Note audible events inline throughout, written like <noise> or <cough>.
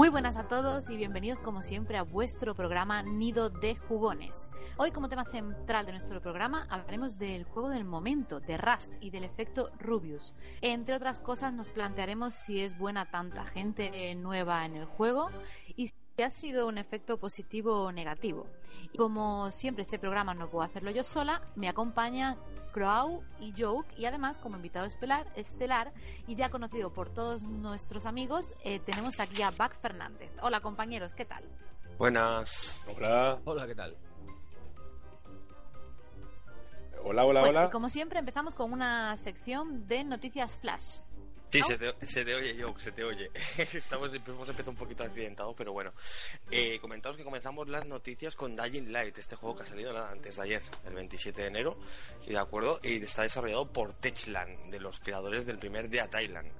Muy buenas a todos y bienvenidos como siempre a vuestro programa Nido de Jugones. Hoy como tema central de nuestro programa hablaremos del juego del momento, de Rust y del efecto Rubius. Entre otras cosas nos plantearemos si es buena tanta gente nueva en el juego y ha sido un efecto positivo o negativo. Y como siempre este programa no puedo hacerlo yo sola, me acompaña Crow y Joke y además como invitado estelar, estelar y ya conocido por todos nuestros amigos eh, tenemos aquí a Bac Fernández. Hola compañeros, ¿qué tal? Buenas. Hola. Hola, ¿qué tal? Hola, hola, Bueno, hola. y como siempre empezamos con una sección de noticias flash. Sí, se, te, se te oye, Joke, se te oye. <laughs> Estamos, hemos empezado un poquito accidentados, pero bueno. Eh, comentaos que comenzamos las noticias con Dying Light, este juego que ha salido antes de ayer, el 27 de enero, y de acuerdo, y está desarrollado por Techland, de los creadores del primer Dead Island.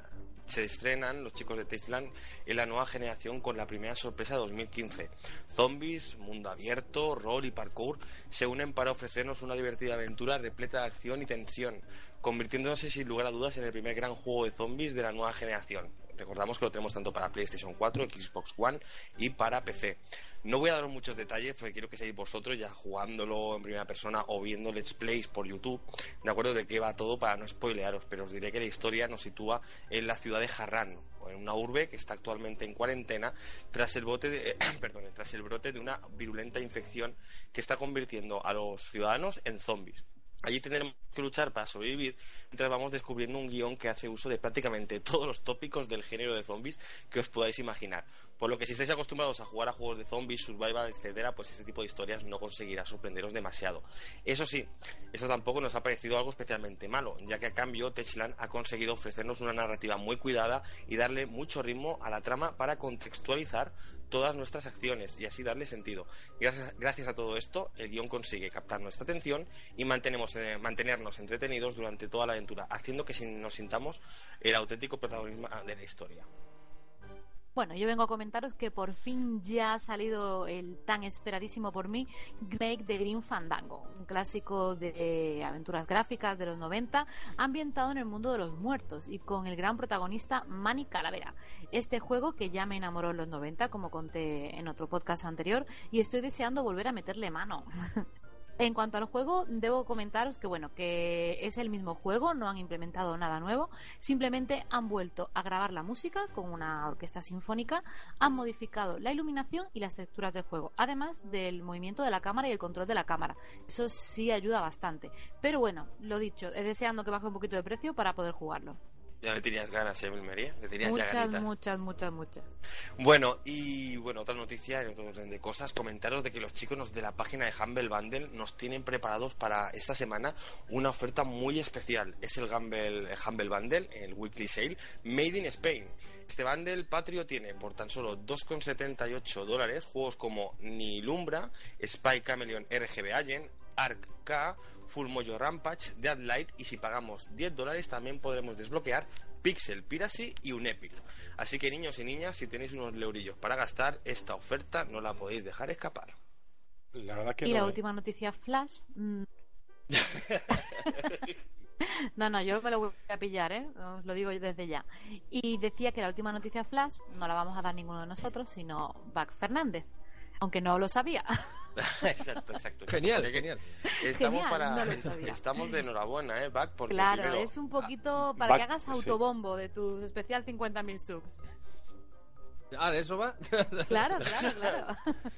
Se estrenan los chicos de Techland en la nueva generación con la primera sorpresa de 2015. Zombies, mundo abierto, rol y parkour se unen para ofrecernos una divertida aventura repleta de acción y tensión, convirtiéndose sin lugar a dudas en el primer gran juego de zombies de la nueva generación. Recordamos que lo tenemos tanto para PlayStation 4, Xbox One y para PC. No voy a daros muchos detalles porque quiero que seáis vosotros ya jugándolo en primera persona o viendo Let's Plays por YouTube, de acuerdo de qué va todo para no spoilearos, pero os diré que la historia nos sitúa en la ciudad de Harran, en una urbe que está actualmente en cuarentena tras el, bote de- <clears throat> perdón, tras el brote de una virulenta infección que está convirtiendo a los ciudadanos en zombies. Allí tendremos que luchar para sobrevivir mientras vamos descubriendo un guion que hace uso de prácticamente todos los tópicos del género de zombies que os podáis imaginar. Por lo que si estáis acostumbrados a jugar a juegos de zombies, survival, etcétera, pues este tipo de historias no conseguirá sorprenderos demasiado. Eso sí, esto tampoco nos ha parecido algo especialmente malo, ya que a cambio Techland ha conseguido ofrecernos una narrativa muy cuidada y darle mucho ritmo a la trama para contextualizar todas nuestras acciones y así darle sentido. Gracias, gracias a todo esto, el guion consigue captar nuestra atención y mantenemos, eh, mantenernos entretenidos durante toda la aventura, haciendo que nos sintamos el auténtico protagonismo de la historia. Bueno, yo vengo a comentaros que por fin ya ha salido el tan esperadísimo por mí remake de Green Fandango, un clásico de aventuras gráficas de los 90, ambientado en el mundo de los muertos y con el gran protagonista Manny Calavera. Este juego que ya me enamoró en los 90, como conté en otro podcast anterior, y estoy deseando volver a meterle mano. <laughs> En cuanto al juego, debo comentaros que bueno, que es el mismo juego, no han implementado nada nuevo, simplemente han vuelto a grabar la música con una orquesta sinfónica, han modificado la iluminación y las texturas del juego, además del movimiento de la cámara y el control de la cámara. Eso sí ayuda bastante. Pero bueno, lo dicho, es deseando que baje un poquito de precio para poder jugarlo. Ya me tenías ganas, ¿eh, María? Me tenías ya Muchas, ganitas. muchas, muchas, muchas. Bueno, y bueno, otra noticia, en otro orden de cosas, comentaros de que los chicos de la página de Humble Bundle nos tienen preparados para esta semana una oferta muy especial. Es el Humble, el Humble Bundle, el Weekly Sale, Made in Spain. Este bundle patrio tiene por tan solo 2,78 dólares juegos como Nilumbra, Spy Chameleon RGB Agent, Ark K, Full Mojo Rampage, Deadlight y si pagamos 10 dólares también podremos desbloquear Pixel Piracy y un Epic. Así que niños y niñas, si tenéis unos leurillos para gastar, esta oferta no la podéis dejar escapar. La verdad que Y no, la ¿eh? última noticia flash. mm. <laughs> no, no, yo me lo voy a pillar, ¿eh? Os lo digo desde ya. Y decía que la última noticia flash no la vamos a dar ninguno de nosotros, sino Bac Fernández. Aunque no lo sabía. <laughs> exacto, exacto. Genial, genial. Estamos, Genial, para, no <laughs> estamos de enhorabuena, ¿eh, Back? Porque claro, primero- es un poquito para que hagas sí. autobombo de tus especial 50.000 subs. Ah, ¿de eso va? <laughs> Claro, claro, claro.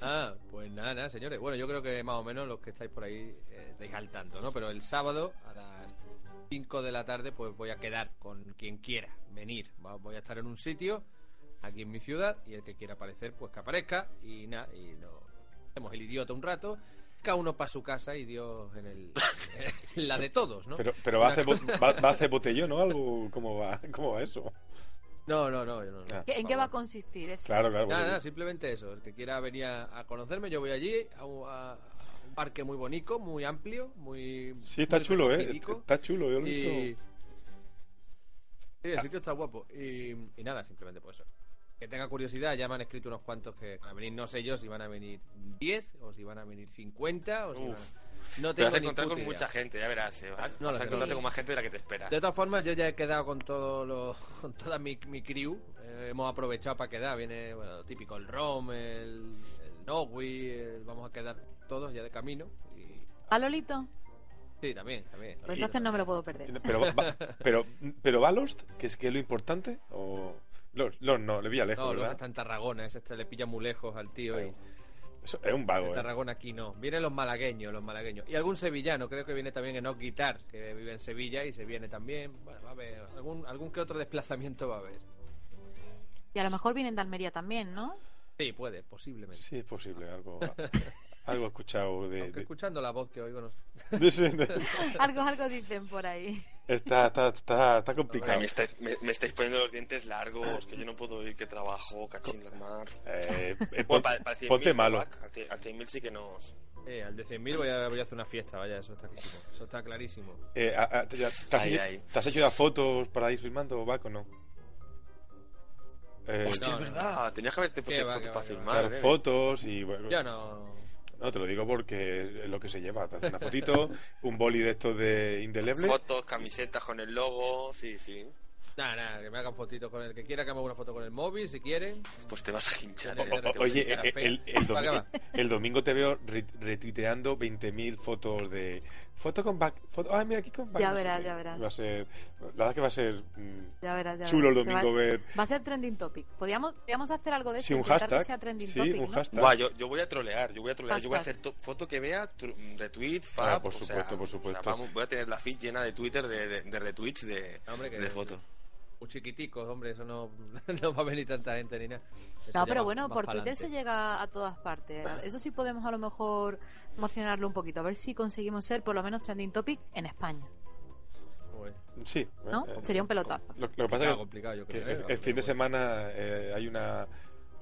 ah, pues nada, nada, señores. Bueno, yo creo que más o menos los que estáis por ahí eh, estáis al tanto, ¿no? Pero el sábado a las 5 de la tarde pues voy a quedar con quien quiera venir. Va- Voy a estar en un sitio aquí en mi ciudad y el que quiera aparecer pues que aparezca y nada, y no hacemos el idiota un rato. Cada uno para su casa y Dios en el <laughs> en la de todos, ¿no? Pero, pero va, a hacer, va, va a hacer botellón o algo. ¿Cómo va, cómo va eso? No, no, no, no, no. Ah. ¿Qué- ¿En qué va a consistir eso? Claro, claro. Nada, nada, simplemente eso. El que quiera venir a, a conocerme, yo voy allí a, un- a- a un parque muy bonito, muy amplio, muy. Sí, está muy chulo, ¿eh? Está chulo, yo lo he Y... visto. Sí, el sitio está guapo. Y, y nada, simplemente por eso. Que tenga curiosidad, ya me han escrito unos cuantos que van a venir, no sé yo si van a venir 10 o si van a venir 50 o si Uf. van a- No Te vas a encontrar con idea. mucha gente, ya verás. eh, Vas No vas a encontrarte con más gente de la que te esperas. De todas formas, yo ya he quedado con todo lo, <laughs> con toda mi, mi crew. Eh, hemos aprovechado para quedar. Viene, bueno, lo típico, el ROM, el, el- vamos a quedar todos ya de camino. Y... ¿A Lolito? Sí, también, también. Pues entonces no me lo puedo perder. Pero, va- pero, pero <laughs> va Lost, que es que es lo importante, o... Lost, Lost no, le vi a lejos, No, ¿verdad? está en Tarragona, ese este le pilla muy lejos al tío y Eso es un vago, en ¿eh? Tarragona aquí no. Vienen los malagueños, los malagueños. Y algún sevillano, creo que viene también en Ock Guitar, que vive en Sevilla y se viene también. Bueno, va a haber algún, algún que otro desplazamiento va a haber. Y a lo mejor vienen de Almería también, ¿no? Sí, puede, posiblemente. Sí, es posible, algo, <laughs> algo he escuchado de... Aunque de- escuchando la voz que oigo, no <laughs> algo, algo dicen por ahí. Está, está, está, está complicado. me, estáis, me- me estáis poniendo los dientes largos, que yo no puedo ir, que trabajo, cachín la mar. Eh, <laughs> eh, Bueno, para, para 100.000, ponte malo. Back, Al 100.000 al 100.000 sí que nos... Eh, al de 100.000 voy a, voy a hacer una fiesta, vaya, eso está clarísimo. Eso está clarísimo. Eh, a- a- ¿te, te has Ahí, hecho, ahí. te has hecho ya fotos para ir filmando, Bac, o no? Eh, Hostia, no, es no. verdad, tenías que haberte puesto fotos va, para va. filmar. claro, eh. fotos y... Bueno, Yo no. No, te lo digo porque es lo que se lleva. Te haces una fotito, <laughs> un boli de estos de indeleble. Fotos, camisetas con el logo, sí, sí. Nada, nada, que me hagan fotitos con el que quiera que me haga una foto con el móvil, si quieren. Pues te vas a hinchar. O- o- oye, hinchar. eh, el, el <laughs> ¿Para qué domingo, el domingo te veo re- retuiteando 20.000 fotos de... Foto con back... Foto, ay, mira aquí con back. Ya no sé verás, qué. ya verás. Va a ser... La verdad es que va a ser mm, Ya verás, ya chulo el verás. Se domingo va, ver... va a ser trending topic. Podríamos, podríamos hacer algo de eso. Sí, un hashtag. que sea trending Sí, topic, un ¿no? hashtag. Buah, yo, yo voy a trolear, yo voy a trolear, yo voy a Hashtag. hacer to- foto que vea, retweet, fab, Ah, por o sea, supuesto, por o sea, supuesto. vamos, voy a tener la feed llena de Twitter de, de, de retweets de, Hombre, de fotos. Un chiquitico, hombre, eso no, <laughs> no va a venir tanta gente ni nada. Eso No, pero bueno, por. Twitter se llega a todas partes. Eso sí podemos a lo mejor emocionarlo un poquito. A ver si conseguimos ser por lo menos trending topic en España. Joder, Sí. ¿No? eh, Sería un pelotazo. Lo, lo que pasa es que complicado, yo que creo. el, ¿eh? el fin de semana eh, hay una,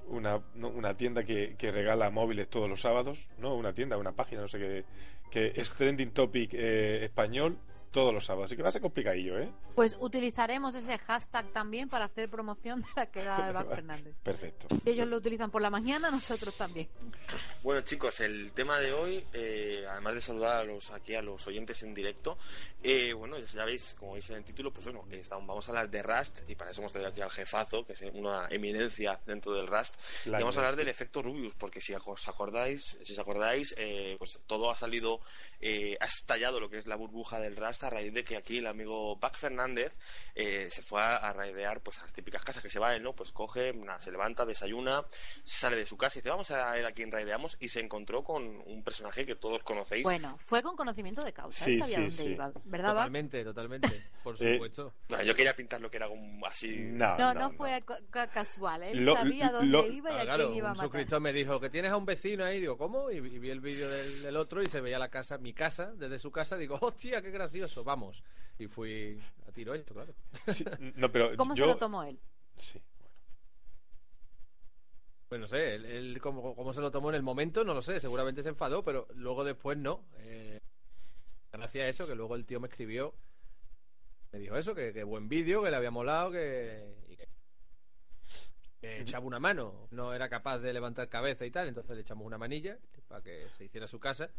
una no, una tienda que, que regala móviles todos los sábados, no una tienda, una página, no sé qué, que es trending topic eh, español todos los sábados, así que va a ser complicadillo, ¿eh? Pues utilizaremos ese hashtag también para hacer promoción de la queda de Bach <laughs> Fernández. Perfecto. Ellos lo utilizan por la mañana, nosotros también. Bueno chicos, el tema de hoy, eh, además de saludar a los, aquí a los oyentes en directo, eh, bueno, ya veis, como veis en el título, pues bueno, estamos, vamos a hablar de Rust y para eso hemos traído aquí al jefazo, que es una eminencia dentro del Rust, y vamos a hablar del efecto Rubius, porque si os acordáis, si os acordáis, eh, pues todo ha salido, eh, ha estallado lo que es la burbuja del Rust a raíz de que aquí el amigo Pac Fernández eh, se fue a, a raidear pues a las típicas casas que se va él, ¿no? Pues coge, se levanta, desayuna, sale de su casa y dice, vamos a ver a quién raideamos y se encontró con un personaje que todos conocéis. Bueno, fue con conocimiento de causa. Sí, él sabía sí, dónde sí. iba. ¿Verdad, Bach? Totalmente, totalmente. Por <laughs> Eh, supuesto. Bueno, yo quería pintar lo que era un- así... No, No, no, fue ca- ca- casual. Él Lo- sabía dónde lo- iba y Ah, a claro, quién iba a un matar. suscriptor me dijo que tienes a un vecino ahí, digo, ¿cómo? Y, y vi el vídeo del, del otro y se veía la casa, mi casa, desde su casa, digo, <laughs> hostia, qué gracioso, vamos. Y fui a tiro esto, claro. Sí, <laughs> no, pero ¿Cómo yo... se lo tomó él? Sí, bueno. Pues no sé, él, él cómo, cómo se lo tomó en el momento, no lo sé, seguramente se enfadó, pero luego después no. Eh, gracias a eso, que luego el tío me escribió, me dijo eso, que, que buen vídeo, que le había molado, que, y que, que echaba una mano, no era capaz de levantar cabeza y tal, entonces le echamos una manilla para que se hiciera su casa.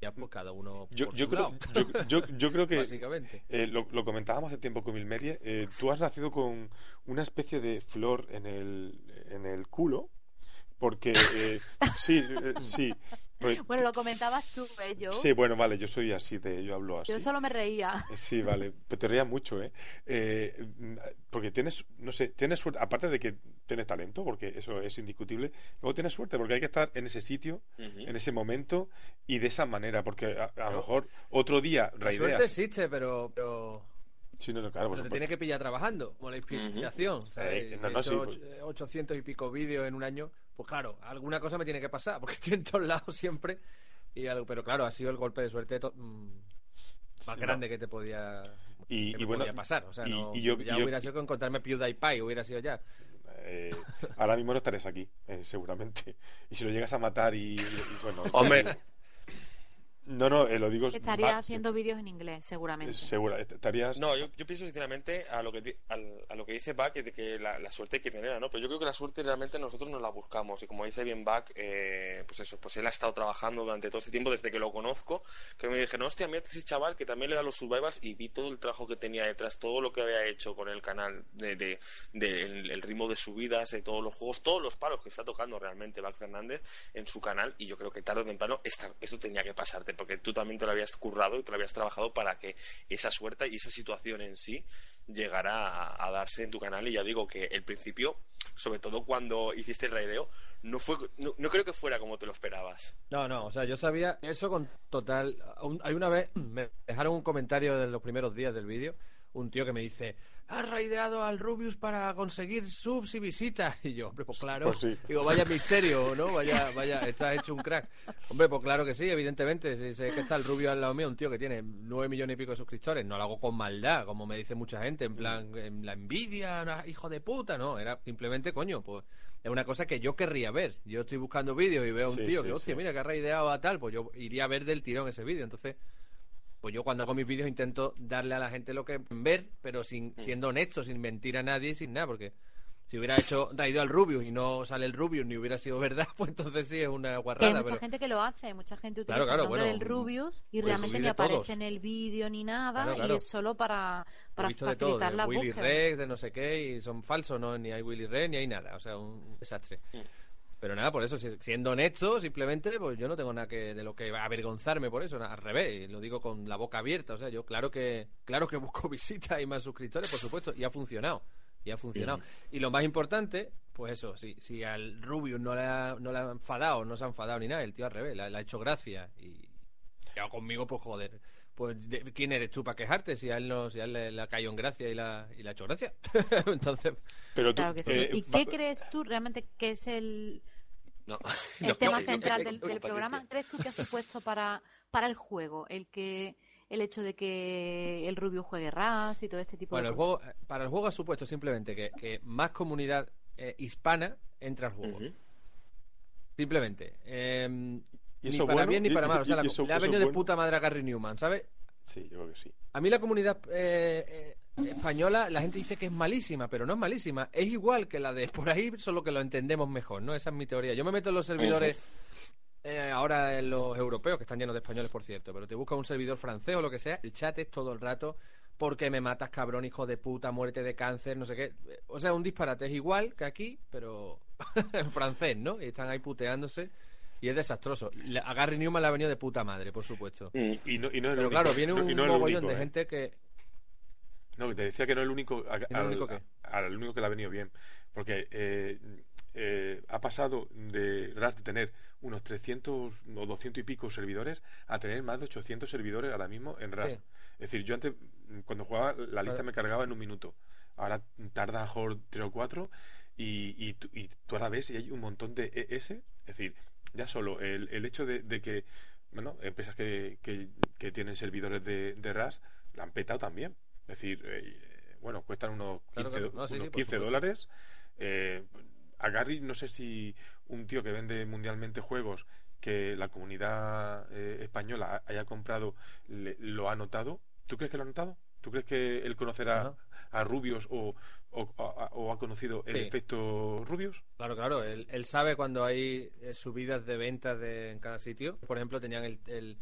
Ya pues cada uno Yo, por yo, su creo, lado, yo, yo, yo creo que <laughs> básicamente. eh, lo, lo comentábamos hace tiempo con Milmerie. eh, tú has nacido con una especie de flor en el, en el culo. Porque, eh, sí, eh, sí. Porque- Bueno, lo comentabas tú, ¿eh? Yo, sí, bueno, vale, yo soy así, de, yo hablo así. yo solo me reía. Sí, vale, pero te rías mucho, ¿eh? Eh, mm, Porque tienes, no sé, tienes suerte, aparte de que tienes talento, porque eso es indiscutible, luego tienes suerte, porque hay que estar en ese sitio, en ese momento y de esa manera, porque a, a lo mejor otro día La suerte existe, pero, pero Sí, no, no, claro, Pero te tiene que pillar trabajando, como la inspiración. O sea, Eh, no, no, hecho sí, eh, 800 y pico vídeos en un año. Pues claro, alguna cosa me tiene que pasar, porque <laughs> estoy en todos lados siempre. Y algo, pero claro, ha sido el golpe de suerte to- mm, más Sí, grande no. que te podía, Y- que y bueno, podía pasar. O sea, y- no- y yo- ya yo- hubiera sido con encontrarme PewDiePie, hubiera sido ya. Eh, ahora mismo no estarías aquí, eh, seguramente. <laughs> Y si lo llegas a matar y, y- y bueno. Hombre. No, no, eh, lo digo. Estaría va- haciendo vídeos en inglés, eh, seguramente. Segura, est- estarías. No, yo, yo pienso sinceramente a lo que di- al- a lo que dice Bach de que la, la suerte que tenerla, ¿no? Pero yo creo que la suerte realmente nosotros nos la buscamos y como dice bien Bach, eh, pues eso, pues él ha estado trabajando durante todo este tiempo desde que lo conozco, que me dijeron, hostia, mira ese chaval que también le da los survivals y vi todo el trabajo que tenía detrás, todo lo que había hecho con el canal, de, de- de el, el ritmo de subidas, de todos los juegos, todos los palos que está tocando realmente Bach Fernández en su canal y yo creo que tarde o temprano esta- esto tenía que pasarte porque tú también te lo habías currado y te lo habías trabajado para que esa suerte y esa situación en sí llegara a, darse en tu canal y ya digo que el principio sobre todo cuando hiciste el raideo no fue no, creo que fuera como te lo esperabas No, no, o sea, yo sabía eso con total. Hay una vez, me dejaron un comentario de los primeros días del vídeo, un tío que me dice, has raideado al Rubius para conseguir subs y visitas. <laughs> Y yo, hombre, pues claro. Pues sí. Digo, vaya misterio, ¿no? Vaya, vaya, estás hecho un crack. Hombre, pues claro que sí, evidentemente. Si sé que está el Rubius al lado mío, un tío que tiene nueve millones y pico de suscriptores. No lo hago con maldad, como me dice mucha gente, en plan, en la envidia, hijo de puta, no. Era simplemente, coño, pues es una cosa que yo querría ver. Yo estoy buscando vídeos y veo a un Sí, tío sí, que, hostia, mira, que ha raideado a tal, pues yo iría a ver del tirón ese vídeo. Entonces, pues yo cuando hago mis vídeos intento darle a la gente lo que ver, pero sin siendo honesto, sin mentir a nadie sin nada, porque si hubiera hecho raideo al Rubius y no sale el Rubius ni hubiera sido verdad, <laughs> pues entonces sí es una Que hay guarrada. mucha pero- gente que lo hace, mucha gente utiliza Claro, claro, el nombre bueno, del Rubius y pues realmente ni aparece todos. en el vídeo ni nada Claro, claro. y es solo para, para visto de todo, facilitar de la Willy búsqueda. Rex, de no sé qué, y son falsos, no ni hay Willy Rex, ni hay nada, o sea, un desastre. Pero nada, por eso, si- siendo honesto, simplemente, pues yo no tengo nada que de lo que avergonzarme por eso, al revés, lo digo con la boca abierta, o sea, yo claro que claro que busco <laughs> visitas y más suscriptores, por supuesto, y ha funcionado, y ha funcionado. Y lo más importante, pues eso, si, si al Rubius no le, ha, no le ha enfadado, no se ha enfadado ni nada, el tío al revés, le, ha- le ha hecho gracia, y ya conmigo, pues joder, pues de- ¿quién eres tú para quejarte si a él, no, si a él le, le ha caído en gracia y la, y le ha hecho gracia? <laughs> Entonces, Pero tú, Claro que sí. eh, ¿Y qué crees tú realmente que es el, no, <laughs> el No, tema no, central del, programa? ¿Crees tú que ha supuesto para, para el juego el que el hecho de que el Rubio juegue RAS y todo este tipo Bueno, de el cosas? juego, para el juego ha supuesto simplemente que, que más comunidad eh, hispana entra al juego. Simplemente. Eh, ¿Y ni eso para bueno? bien ni ¿Y- para mal. O sea, la- eso- le ha venido de bueno? puta madre a Gary Newman, ¿sabes? Sí, yo creo que sí. A mí la comunidad eh, eh, española, la gente dice que es malísima, pero no es malísima. Es igual que la de por ahí, solo que lo entendemos mejor, ¿no? Esa es mi teoría. Yo me meto en los servidores eh, ahora en los europeos, que están llenos de españoles, por cierto, pero te busca un servidor francés o lo que sea, el chat es todo el rato porque me matas, cabrón, hijo de puta, muerte de cáncer, no sé qué. O sea, un disparate es igual que aquí, pero <laughs> en francés, ¿no? Y están ahí puteándose y es desastroso. A Gary Newman le ha venido de puta madre, por supuesto. Mm. Y no, y no es Pero único, claro, viene no- un no mogollón único, de ¿eh? gente que... No, que te decía que no es el único, a- el al, único qué? al- único que le ha venido bien. Porque eh, eh, ha pasado de RAS de tener unos 300 o 200 y pico servidores a tener más de 800 servidores ahora mismo en RAS. Sí. Es decir, yo antes, cuando jugaba, la lista Claro. me cargaba en un minuto. Ahora tarda a lo mejor 3 o 4 y, y, tú- y tú ahora ves y hay un montón de ES. Es decir, ya solo el, el hecho de, de que, bueno, empresas que, que, que tienen servidores de, de RAS la han petado también. Es decir, eh, bueno, cuestan unos 15, Claro, claro. No, sí, sí, unos por 15 supuesto. dólares. Eh, a Gary, no sé si un tío que vende mundialmente juegos que la comunidad eh, española haya comprado le- lo ha notado. ¿Tú crees que lo ha notado? ¿Tú crees que él conocerá Ajá. a Rubios o, o, o- o ha conocido el Sí. efecto Rubios? Claro, claro, él, él sabe cuando hay eh, subidas de ventas de, en cada sitio. Por ejemplo, tenían el, el-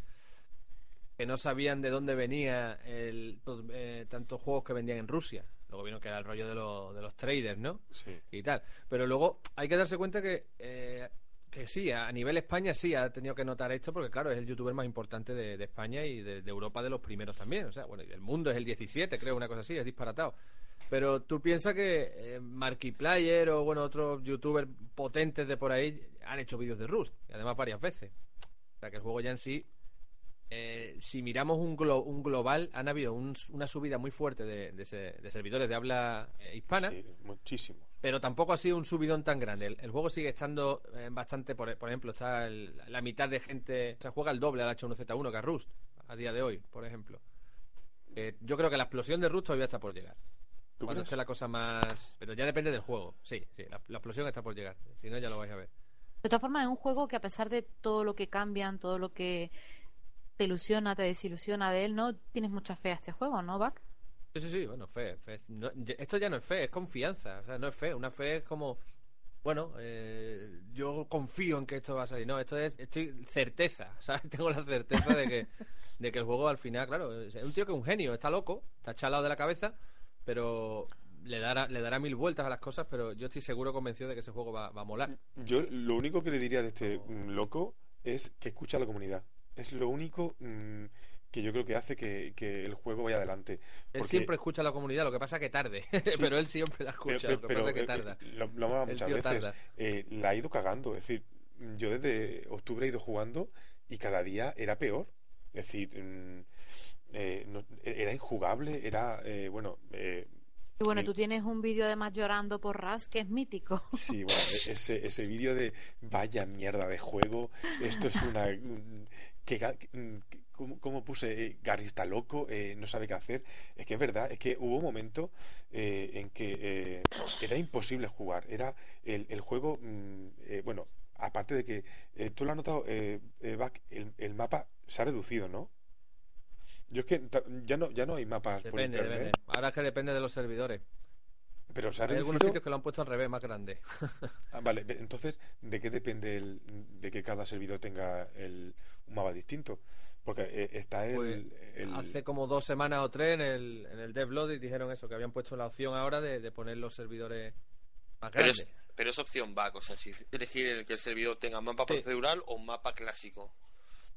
que no sabían de dónde venía el, los, eh, tantos juegos que vendían en Rusia. Luego vino que era el rollo de, los- de los traders, ¿no? Sí. Y tal. Pero luego hay que darse cuenta que, eh, que sí, a nivel España sí ha tenido que notar esto porque, claro, es el youtuber más importante de, España y de, Europa de los primeros también. O sea, bueno, y del mundo es el 17, creo, una cosa así, es disparatado. Pero tú piensas que eh, Markiplier o bueno otros youtubers potentes de por ahí han hecho vídeos de Rust, y además varias veces. O sea que el juego ya en sí, eh, si miramos un, glo- un global, han habido un- una subida muy fuerte de, de se- de servidores de habla eh, hispana, Sí, muchísimo. Pero tampoco ha sido un subidón tan grande. El, el juego sigue estando eh, bastante, por, por ejemplo, está el- la mitad de gente, se juega el doble al H1Z1 que a Rust, a día de hoy, por ejemplo. Eh, yo creo que la explosión de Rust todavía está por llegar. ¿Tú Cuando esté la cosa más... Pero ya depende del juego. Sí, sí, la, la explosión está por llegar. Si no, ya lo vais a ver. De todas formas, es un juego que a pesar de todo lo que cambian, todo lo que te ilusiona, te desilusiona de él, ¿no? Tienes mucha fe a este juego, ¿no, Bac? Sí, sí, sí, bueno, fe. fe. No, esto ya no es fe, es confianza. O sea, no es fe. Una fe es como, bueno, eh, yo confío en que esto va a salir. No, esto es estoy certeza, <laughs> ¿sabes? Tengo la certeza de que, de que el juego al final, claro, es un tío que es un genio, está loco, está chalado de la cabeza, pero le dará, le dará mil vueltas a las cosas, pero yo estoy seguro convencido de que ese juego va, va a molar. Yo lo único que le diría de este mm, loco es que escucha a la comunidad. Es lo único mm, que yo creo que hace que, que el juego vaya adelante. Él siempre escucha a la comunidad, lo que pasa que tarde, <laughs> pero él siempre la pero, escucha, pero- lo que pasa es que eh, tarda. eh, lo, lo muchas veces. tarda. eh, la ha ido cagando. Es decir, yo desde octubre he ido jugando y cada día era peor. Es decir, mm, eh, no- era injugable, era, eh, bueno, eh, Y bueno, tú tienes un vídeo además llorando por Ras que es mítico. <laughs> Sí, bueno, e- ese, ese vídeo de vaya mierda de juego, esto es una... <laughs> que- ¿cómo, cómo puse? eh, Gary está loco, eh, no sabe qué hacer. Es que es verdad, es que hubo un momento eh, en que eh, era imposible jugar. Era el, el juego, mm, eh, bueno, aparte de que eh, tú lo has notado, eh, eh, Bach, el, el mapa se ha reducido, ¿no? Yo es que ya no, ya no hay mapas por Depende, internet, depende. Ahora es que depende de los servidores. pero se ha Hay algunos reducido. sitios que lo han puesto al revés, más grande. <laughs> Ah, vale, entonces, ¿de qué depende el, de que cada servidor tenga el, un mapa distinto? Porque eh, está el, Pues, el- Hace como dos semanas o tres en el, en el Devload dijeron eso, que habían puesto la opción ahora de, de poner los servidores más Pero grandes. es, pero es opción back, o sea, si elegir el que el servidor tenga mapa Sí. procedural o mapa clásico.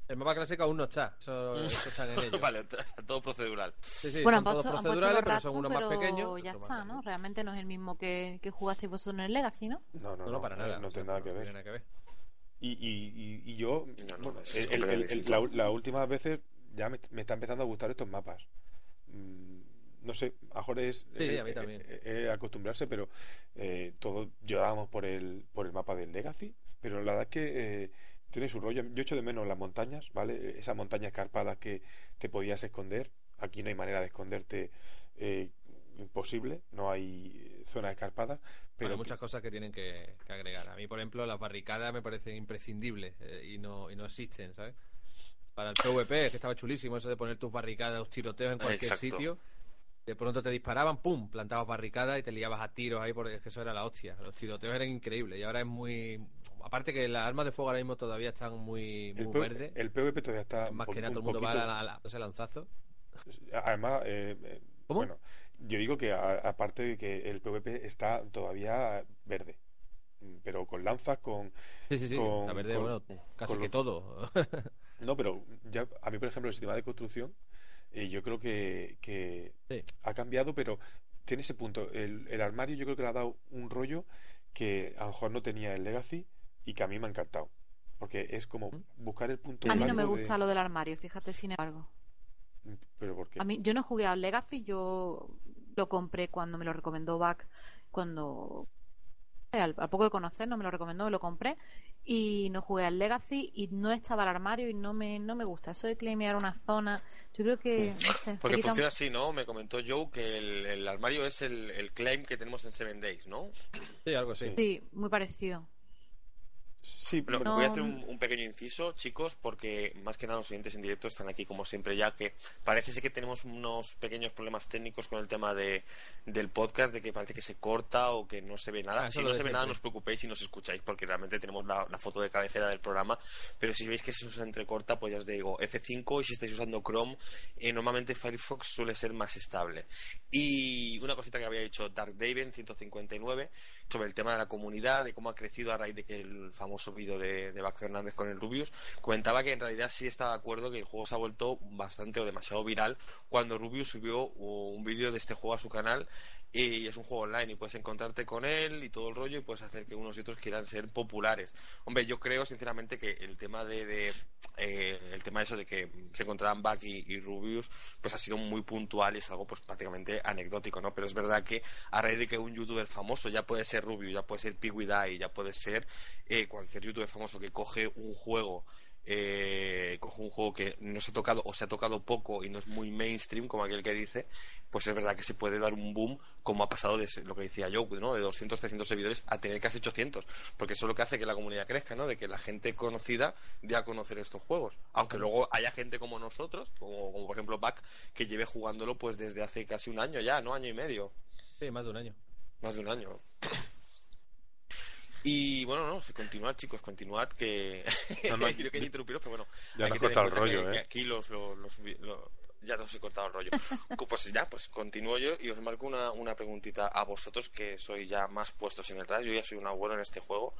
El mapa clásico aún no está, eso, <laughs> eso está en ello. <laughs> vale, todo procedural. Sí, sí, bueno, son han todos puesto, procedurales, pero son unos más pero pequeños. ya más está, ¿no? Realmente no es el mismo que, que jugasteis vosotros en el Legacy, ¿no? No, no, No, no, para no, nada. no tiene nada que tiene ver. nada que ver. Y, y, y, y yo, No, no, bueno, es el- el- completamente el- el- distinto. la- las últimas veces ya me, me está empezando a gustar estos mapas. Mm, No sé, mejor es Sí, eh, a mí eh, también. eh, eh, acostumbrarse, pero eh, todos llorábamos por el, por el mapa del Legacy, pero la verdad es que eh, tiene su rollo. Yo echo de menos las montañas, ¿vale? Esas montañas escarpadas que te podías esconder. Aquí no hay manera de esconderte, eh, imposible, no hay zonas escarpadas. Pero hay que- muchas cosas que tienen que, que agregar. A mí, por ejemplo, las barricadas me parecen imprescindibles eh, y, no, y no existen, ¿sabes? Para el PvP, que estaba chulísimo eso de poner tus barricadas, los tiroteos en cualquier Exacto. sitio. De pronto te disparaban, ¡pum! Plantabas barricadas y te liabas a tiros ahí porque es que eso era la hostia. Los tiroteos eran increíbles y ahora es muy... Aparte que las armas de fuego ahora mismo todavía están muy, muy el, verdes. el PvP todavía está Más un que nada todo el un mundo va poquito- a, la- a la- ese lanzazo. Además, eh, eh, ¿Cómo? bueno, yo digo que a- aparte de que el PvP está todavía verde, pero con lanzas, con... Sí, sí, sí. Con- está verde, con- bueno, casi con que lo- todo. <laughs> No, pero ya a mí, por ejemplo, el sistema de construcción, eh, yo creo que, que Sí. ha cambiado, pero tiene ese punto. El, el armario yo creo que le ha dado un rollo que a lo mejor no tenía el Legacy y que a mí me ha encantado. Porque es como ¿Mm? buscar el punto A mí no me de- gusta lo del armario, fíjate, sin embargo. Pero ¿por qué? A mí, yo no jugué al Legacy, yo lo compré cuando me lo recomendó Back, cuando al, al poco de conocernos me lo recomendó, me lo compré y no jugué al Legacy y no estaba el armario y no me, no me gusta. Eso de claimear una zona, yo creo que, no sé, Porque un- funciona así, ¿no? Me comentó Joe que el, el armario es el, el claim que tenemos en Seven Days, ¿no? sí, algo así. Sí. Sí, muy parecido. Sí, voy a hacer un, un pequeño inciso, chicos, porque más que nada los oyentes en directo están aquí como siempre, ya que parece ser que tenemos unos pequeños problemas técnicos con el tema de, del podcast, de que parece que se corta o que no se ve nada. Ah, si no se ve nada, no os preocupéis si nos escucháis, porque realmente tenemos la, la foto de cabecera del programa. Pero si veis que se os entrecorta, pues ya os digo, F5 y si estáis usando Chrome, eh, normalmente Firefox suele ser más estable. Y una cosita que había dicho Dark Daven 159 sobre el tema de la comunidad, de cómo ha crecido a raíz de que el famoso vídeo de, de Bac Fernández con el Rubius, comentaba que en realidad sí está de acuerdo que el juego se ha vuelto bastante o demasiado viral cuando Rubius subió un vídeo de este juego a su canal y es un juego online y puedes encontrarte con él y todo el rollo y puedes hacer que unos y otros quieran ser populares. Hombre, yo creo sinceramente que el tema de, de, eh, el tema eso de que se encontraran Back y, y Rubius pues ha sido muy puntual y es algo pues prácticamente anecdótico, ¿no? Pero es verdad que a raíz de que un youtuber famoso, ya puede ser Rubius, ya puede ser Piggy ya puede ser eh, cualquier youtuber famoso que coge un juego eh, un juego que no se ha tocado o se ha tocado poco y no es muy mainstream, como aquel que dice, pues es verdad que se puede dar un boom, como ha pasado de lo que decía yo, ¿no? de 200, 300 seguidores a tener casi 800, porque eso es lo que hace que la comunidad crezca, ¿no? de que la gente conocida dé a conocer estos juegos. Aunque luego haya gente como nosotros, como, como por ejemplo Back, que lleve jugándolo pues desde hace casi un año ya, ¿no? Año y medio. Sí, más de un año. Más de un año. Y bueno, no, si continuad, chicos, continuad, que. No, no, Creo que hay interrumpiros, pero bueno. Ya hay que tener el rollo, que- ¿eh? que aquí los. los, los ya os he cortado el rollo. <laughs> pues ya, pues continúo yo y os marco una, una preguntita a vosotros que sois ya más puestos en el RAS. Yo ya soy un abuelo en este juego.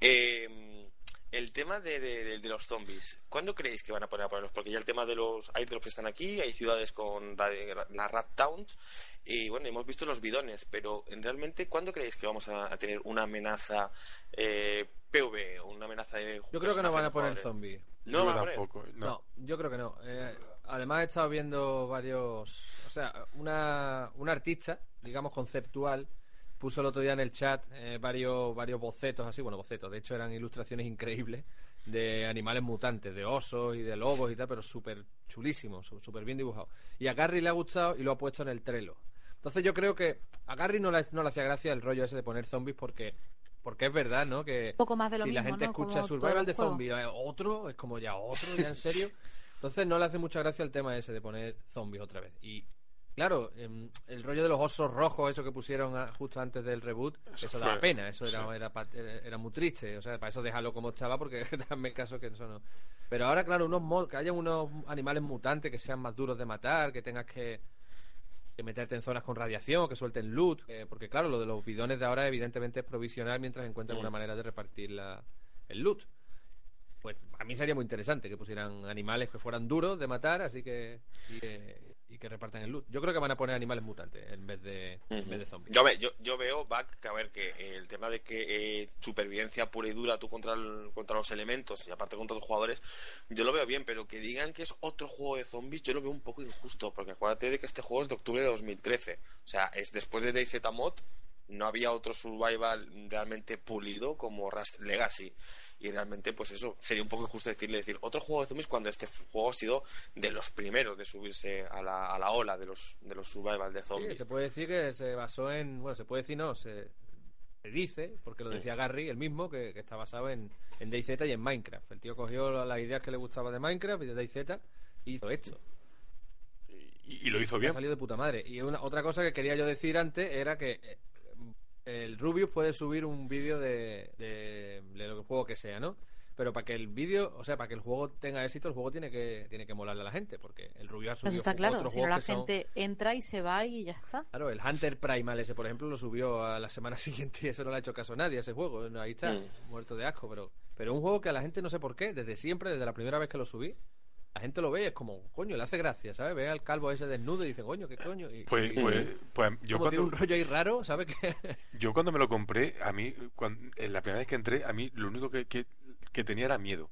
Eh, el tema de, de- de- de los zombies, ¿cuándo creéis que van a poner a ponerlos? Porque ya el tema de los. Hay de los que están aquí, hay ciudades con la- las Rat Towns. Y bueno, hemos visto los bidones, pero realmente, ¿cuándo creéis que vamos a, a tener una amenaza eh, PV o una amenaza de. Yo creo que no van a poner zombies. No, Yo van a poner. tampoco. No. No. yo creo que no. Eh, además he estado viendo varios... O sea, una, una artista, digamos conceptual, puso el otro día en el chat eh, varios, varios bocetos así, bueno, bocetos, de hecho eran ilustraciones increíbles de animales mutantes, de osos y de lobos y tal, pero súper chulísimos, súper bien dibujados. Y a Gary le ha gustado y lo ha puesto en el Trello. Entonces yo creo que a Gary no le, no le hacía gracia el rollo ese de poner zombies porque... Porque es verdad, ¿no? Que Un poco más de lo si la gente ¿no? escucha Como Survival de zombies, eh, otro, es como ya otro, ya en serio. <laughs> Entonces no le hace mucha gracia el tema ese de poner zombies otra vez. Y claro, em, el rollo de los osos rojos, eso que pusieron a- justo antes del reboot, Eso eso, daba pena, eso era, sí. era, era- era muy triste. O sea, para eso déjalo como estaba, porque <laughs> dame caso que eso no. Pero ahora, claro, unos mod- que haya unos animales mutantes que sean más duros de matar, que tengas que, que meterte en zonas con radiación, que suelten loot, eh, porque claro, lo de los bidones de ahora evidentemente es provisional mientras encuentran Mm. una manera de repartir la, el loot. Pues a mí sería muy interesante que pusieran animales que fueran duros de matar, así que y que, y que repartan el loot. Yo creo que van a poner animales mutantes en vez de, en vez de zombies. Yo, ve- yo, yo veo, Back, que a ver, que el tema de que eh, supervivencia pura y dura tú contra, el- contra los elementos y aparte contra los jugadores, yo lo veo bien, pero que digan que es otro juego de zombies, yo lo veo un poco injusto, porque acuérdate de que este juego es de octubre de 2013. O sea, es después de DayZ Mod, no había otro survival realmente pulido como Rust Legacy. Y realmente, pues eso, sería un poco injusto decirle decir otro juego de zombies cuando este juego ha sido de los primeros de subirse a la, a la ola de los, de los survival de Sí, zombies. se puede decir que se basó en. Bueno, se puede decir no, se, se dice, porque lo decía Gary, el mismo, que, que está basado en, en DayZ y en Minecraft. El tío cogió las ideas que le gustaba de Minecraft y de DayZ y hizo esto. Y, y lo hizo Ha bien. salido de puta madre. Y una, otra cosa que quería yo decir antes era que eh, el Rubius puede subir un vídeo de, de, de lo que juego que sea, ¿no? Pero para que el vídeo, o sea, para que el juego tenga éxito, el juego tiene que tiene que molarle a la gente, porque el Rubius ha subido Eso está claro. Si no, la son- gente entra y se va y ya está. Claro, el Hunter Primal ese, por ejemplo, lo subió a la semana <laughs> siguiente y eso no le ha hecho caso a nadie, ese juego. Ahí está, Mm. muerto de asco, pero pero un juego que a la gente no sé por qué, desde siempre, desde la primera vez que lo subí, la gente lo ve y es como, coño, le hace gracia, ¿sabes? Ve al calvo ese desnudo y dice, coño, ¿qué coño? Y, Pues, y- pues, pues yo como tiene cuando, un rollo ahí raro, ¿sabes? Que... <laughs> yo cuando me lo compré, a mí, cuan- en la primera vez que entré, a mí lo único que, que, que tenía era miedo.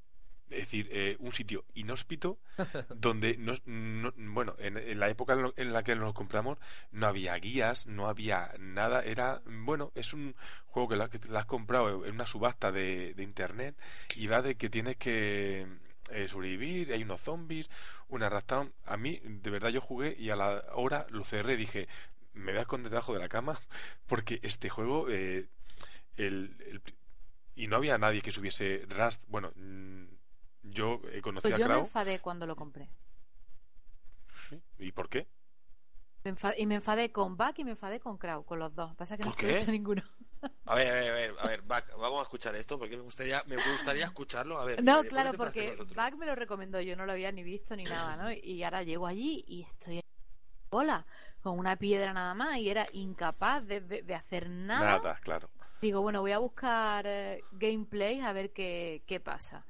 Es decir, eh, un sitio inhóspito <laughs> donde, no, no- bueno, en, en la época en, lo- en la que nos lo compramos no había guías, no había nada. Era, bueno, es un juego que, la, que te la has comprado en una subasta de, de internet y va de que tienes que eh, sobrevivir, hay unos zombies, una Rastdown. A mí, de verdad, yo jugué y a la hora lo cerré. Dije, me voy a esconder debajo de la cama <laughs> porque este juego, eh, el, y no había nadie que subiese Rust. Bueno, mm, yo he conocido Pues a yo me Krau. enfadé cuando lo compré. Sí, ¿Y por qué? Me enfa- y me enfadé con Back y me enfadé con Crow, con los dos. Pasa que no ¿Por se qué? hecho ninguno. <laughs> A ver, a ver, a ver, a ver, Back, vamos a escuchar esto porque me gustaría, me gustaría escucharlo. A ver, No, claro, porque. Back me lo recomendó, yo no lo había ni visto ni nada, ¿no? Y ahora llego allí y estoy en bola, con una piedra nada más, y era incapaz de, de- de hacer nada. Nada, claro. Digo, bueno, voy a buscar eh, gameplay a ver qué, qué pasa.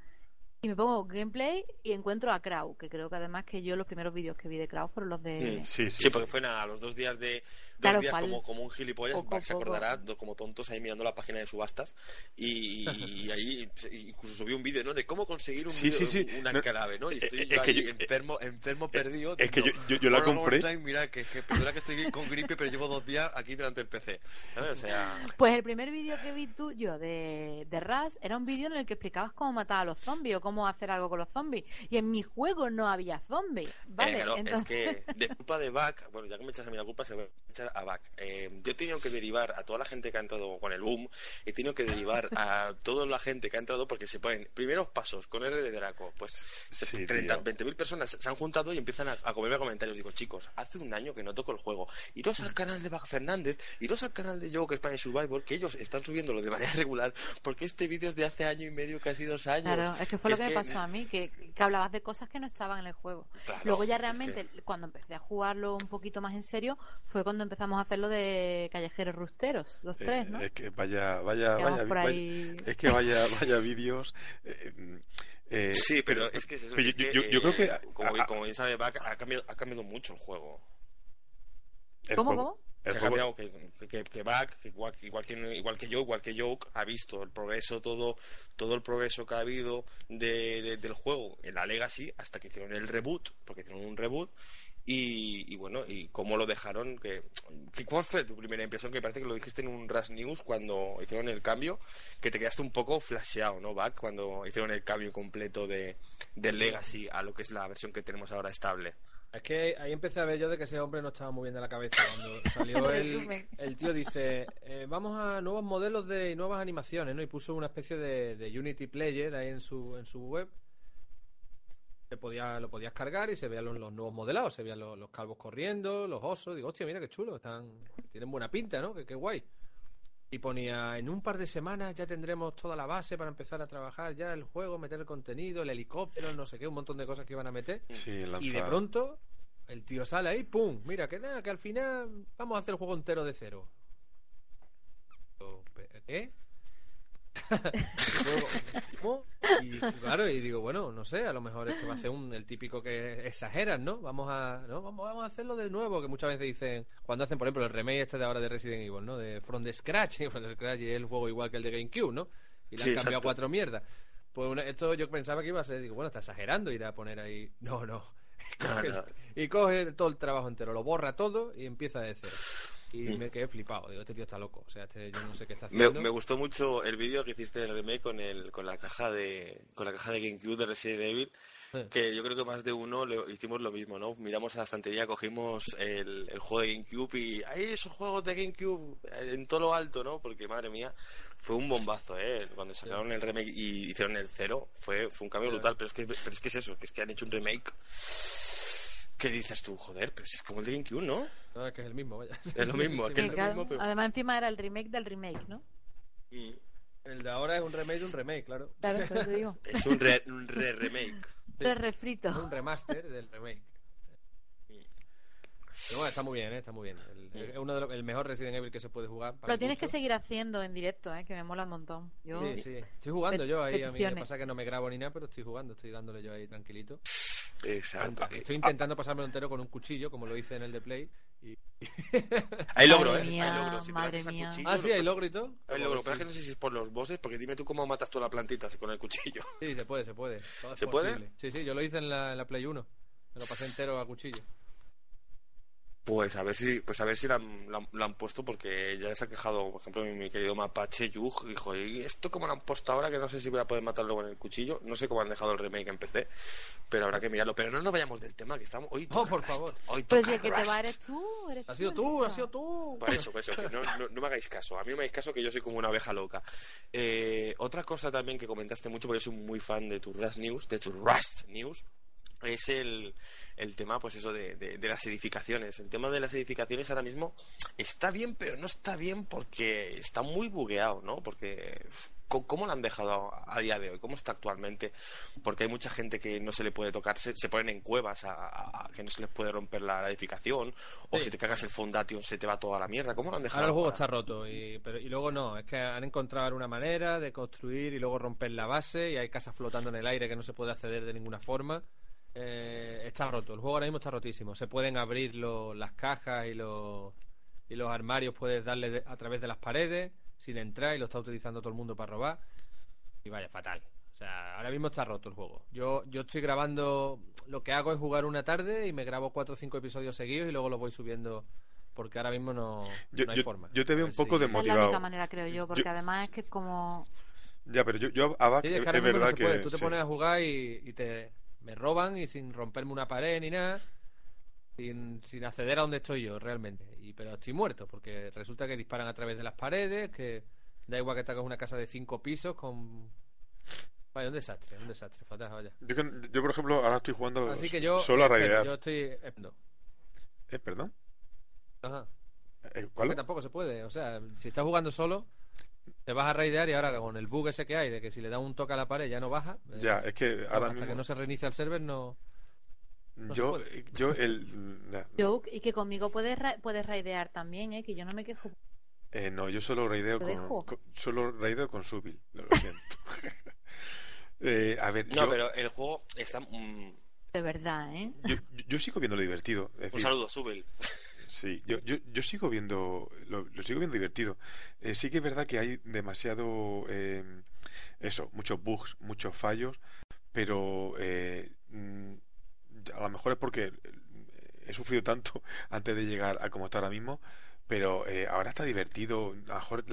Y me pongo gameplay y encuentro a Crow, que creo que además que yo los primeros vídeos que vi de Crow fueron los de... Mm. Sí, sí. Sí, porque fue nada, a los dos días de. Dos Claro, días como, como un gilipollas, poco, se poco. acordará, do- como tontos ahí mirando la página de subastas. Y, y ahí incluso subí un vídeo, ¿no? De cómo conseguir un Sí, vídeo- sí, sí. una No, clave, ¿no? Y eh, estoy eh, yo es que ahí yo- enfermo, enfermo perdido. es que yo- yo- yo la "One more compré". time, mira, que, que perdona que estoy con gripe, pero llevo dos días aquí delante del PC. ¿Sabes? O sea. Pues el primer vídeo que vi tuyo de, de Ras era un vídeo en el que explicabas cómo matar a los zombies o cómo hacer algo con los zombies. Y en mi juego no había zombies, ¿vale? Eh, claro, Entonces- Es que de culpa de Back, bueno, ya que me echas a mí la culpa, se va a echar a Back. Eh, yo he tenido que derivar a toda la gente que ha entrado con el boom, he tenido que derivar a toda la gente que ha entrado porque se ponen primeros pasos con R de Draco. Pues Sí, 30, tío. 20.000 personas se han juntado y empiezan a, a comerme comentarios. Digo, chicos, hace un año que no toco el juego. Iros al canal de Back Fernández, iros al canal de Joe, que es Spanish Survivor, que ellos están subiéndolo de manera <laughs> regular, porque este vídeo es de hace año y medio, casi dos años. Claro, es que fue lo que, me pasó a mí, que, que hablabas de cosas que no estaban en el juego. Claro, Luego ya es realmente, cuando empecé a jugarlo un poquito más en serio, fue cuando empezamos a hacerlo de callejeros rusteros, los Eh, tres, ¿no? Es que vaya, vaya, vaya, por vaya- es que vaya, <laughs> vaya vídeos. eh, eh, Sí, pero es que es eso. pero es yo- que, yo- yo creo eh, que- Como, a- como bien sabe Back, ha cambiado, ha cambiado mucho el juego. el ¿Cómo, juego- cómo? el Que ha juego- cambiado, que, que, que Back, que igual, que igual, que, igual que yo, igual que Joke, ha visto el progreso, todo todo el progreso que ha habido de, de- del juego en la Legacy hasta que hicieron el reboot, porque hicieron un reboot. Y, y bueno, y cómo lo dejaron, que, que- ¿cuál fue tu primera impresión? Que parece que lo dijiste en un Rush News cuando hicieron el cambio, que te quedaste un poco flasheado, ¿no, Back? Cuando hicieron el cambio completo de, del Legacy a lo que es la versión que tenemos ahora estable. Es que ahí empecé a ver yo de que ese hombre no estaba muy bien de la cabeza. Cuando <laughs> salió el, el tío dice, eh, vamos a nuevos modelos de y nuevas animaciones, ¿no? Y puso una especie de, de Unity Player ahí en su, en su web. Te podía, lo podías cargar y se veían los, los nuevos modelados, se veían los, los calvos corriendo, los osos. Digo, hostia, mira qué chulo, están, tienen buena pinta, ¿no? Que qué guay. Y ponía, en un par de semanas ya tendremos toda la base para empezar a trabajar ya el juego, meter el contenido, el helicóptero, no sé qué, un montón de cosas que iban a meter. Sí, Y de pronto, el tío sale ahí, ¡pum! Mira, que nada, que al final vamos a hacer el juego entero de cero. Yo, "¿Pe- ¿Qué? Y claro, y digo, bueno, no sé, a lo mejor es que va a ser un, el típico que exageran, ¿no? Vamos a, ¿no? Vamos, vamos a hacerlo de nuevo, que muchas veces dicen, cuando hacen, por ejemplo, el remake este de ahora de Resident Evil, ¿no? De From the Scratch, <laughs> y From the Scratch y es el juego igual que el de GameCube, ¿no? Y le Sí, han cambiado exacto. cuatro mierdas. Pues una- esto yo pensaba que iba a ser, digo, bueno, está exagerando, irá a poner ahí. No, no. <laughs> No, Coge- no. Y coge todo el trabajo entero, lo borra todo y empieza de cero. Y me quedé flipado. Digo, este tío está loco. O sea, este yo no sé qué está Me, haciendo. me gustó mucho el vídeo que hiciste del remake con el con la caja de con la caja de GameCube de Resident Evil Sí. que yo creo que más de uno le hicimos lo mismo no miramos a la estantería cogimos el, el juego de GameCube y ahí esos juegos de GameCube eh, en todo lo alto no porque madre mía fue un bombazo eh cuando sacaron el remake y hicieron el cero fue fue un cambio Sí. brutal pero es que pero es que es eso que es que han hecho un remake ¿Qué dices tú? Joder, pero si es como el de GameCube, ¿no? No, es que es el mismo, vaya. Es lo mismo, <laughs> es que Sí, es lo mismo, pero- Además, encima era el remake del remake, ¿no? Mm. El de ahora es un remake de un remake, claro. Claro, eso te digo. <laughs> Es un re, un re refritos. Es un remaster del remake. Pero bueno, está muy bien, ¿eh? está muy bien. El, es uno de los, el mejor Resident Evil que se puede jugar. para Lo tienes que seguir haciendo en directo, ¿eh? que me mola un montón. Yo, Sí, sí. Estoy jugando yo ahí. A mí me pasa que no me grabo ni nada, pero estoy jugando. Estoy dándole yo ahí tranquilito. Exacto. Estoy intentando pasármelo entero con un cuchillo, como lo hice en el de Play. Y... <laughs> Hay logro, Madre ¿eh? mía, hay logro. Si te madre a mía. cuchillo, Ah, sí, hay logro y todo. Hay logro, pero es que no sé si es por los bosses, porque dime tú cómo matas tú la plantita con el cuchillo. Sí, se puede, se puede. Todo ¿Se puede? Sí, sí, yo lo hice en la, en la Play 1. Me lo pasé entero a cuchillo. Pues a ver si, pues a ver si la, han- la han- la han puesto, porque ya se ha quejado, por ejemplo, mi, mi querido mapache Yug, dijo, ¿y esto cómo lo han puesto ahora? Que no sé si voy a poder matarlo con el cuchillo. No sé cómo han dejado el remake en PC, pero habrá que mirarlo. Pero no nos vayamos del tema, que estamos... Hoy Oh, toca por Rust, favor. Hoy Pero si el que te va eres tú, eres Has sido tú, que has se sido tú. Por eso, por eso, que no, no- no me hagáis caso. A mí no me hagáis caso que yo soy como una abeja loca. Eh, otra cosa también que comentaste mucho, porque yo soy muy fan de tu Rust News, de tu Rust News, es el, el tema, pues eso, de, de- de las edificaciones. El tema de las edificaciones ahora mismo está bien, pero no está bien porque está muy bugueado, ¿no? Porque... ¿Cómo lo han dejado a día de hoy? ¿Cómo está actualmente? Porque hay mucha gente que no se le puede tocar, se, se ponen en cuevas a, a- a que no se les puede romper la, la edificación, o Sí. si te cagas el Foundation se te va toda la mierda. ¿Cómo lo han dejado? Ahora el juego está roto y, pero, y luego no, es que han encontrado una manera de construir y luego romper la base y hay casas flotando en el aire que no se puede acceder de ninguna forma. Eh, está roto, el juego ahora mismo está rotísimo. Se pueden abrir lo- las cajas y los, y los armarios, puedes darle de- a través de las paredes sin entrar y lo está utilizando todo el mundo para robar. Y vaya, fatal. O sea, ahora mismo está roto el juego. Yo, yo estoy grabando, lo que hago es jugar una tarde y me grabo cuatro o cinco episodios seguidos y luego los voy subiendo porque ahora mismo no, Yo- no hay yo- forma. yo te veo un poco si- de Es la única manera, creo yo, porque Yo- además es que como... Ya, pero yo, yo a Back Sí, es, verdad que. puede. Tú te sí. pones a jugar y, y te me roban y sin romperme una pared ni nada. Sin, sin acceder a donde estoy yo realmente. Y, pero estoy muerto porque resulta que disparan a través de las paredes, que da igual que te hagas una casa de cinco pisos con... Vaya, un desastre, un desastre, fatal, vaya. Yo, por ejemplo, ahora estoy jugando Así que yo... solo a raidear. Yo estoy... esperando. Eh, perdón. Ajá. Eh, ¿Cuál? Que tampoco se puede. O sea, si estás jugando solo, te vas a raidear y ahora con el bug ese que hay de que si le da un toque a la pared ya no baja. eh, Ya, es que ahora hasta mismo. que no se reinicia el server no... yo, puede. yo, el. <laughs> na- Joke, y que conmigo puedes, ra- puedes raidear también, ¿eh? Que yo no me quejo. eh, no, yo solo raideo ¿Lo con, Solo raideo con Subil. Lo <laughs> siento. <laughs> Eh, a ver, No, yo, pero el juego está. mm, De verdad, ¿eh? yo, yo sigo viendo lo divertido. Es un decir, saludo, Subel. Sí, yo, yo, yo sigo viendo, lo, lo sigo viendo divertido. Eh, sí que es verdad que hay demasiado, eh, eso, muchos bugs, muchos fallos, pero eh, mm, a lo mejor es porque he sufrido tanto <laughs> antes de llegar a como está ahora mismo, pero eh, ahora está divertido. A lo mejor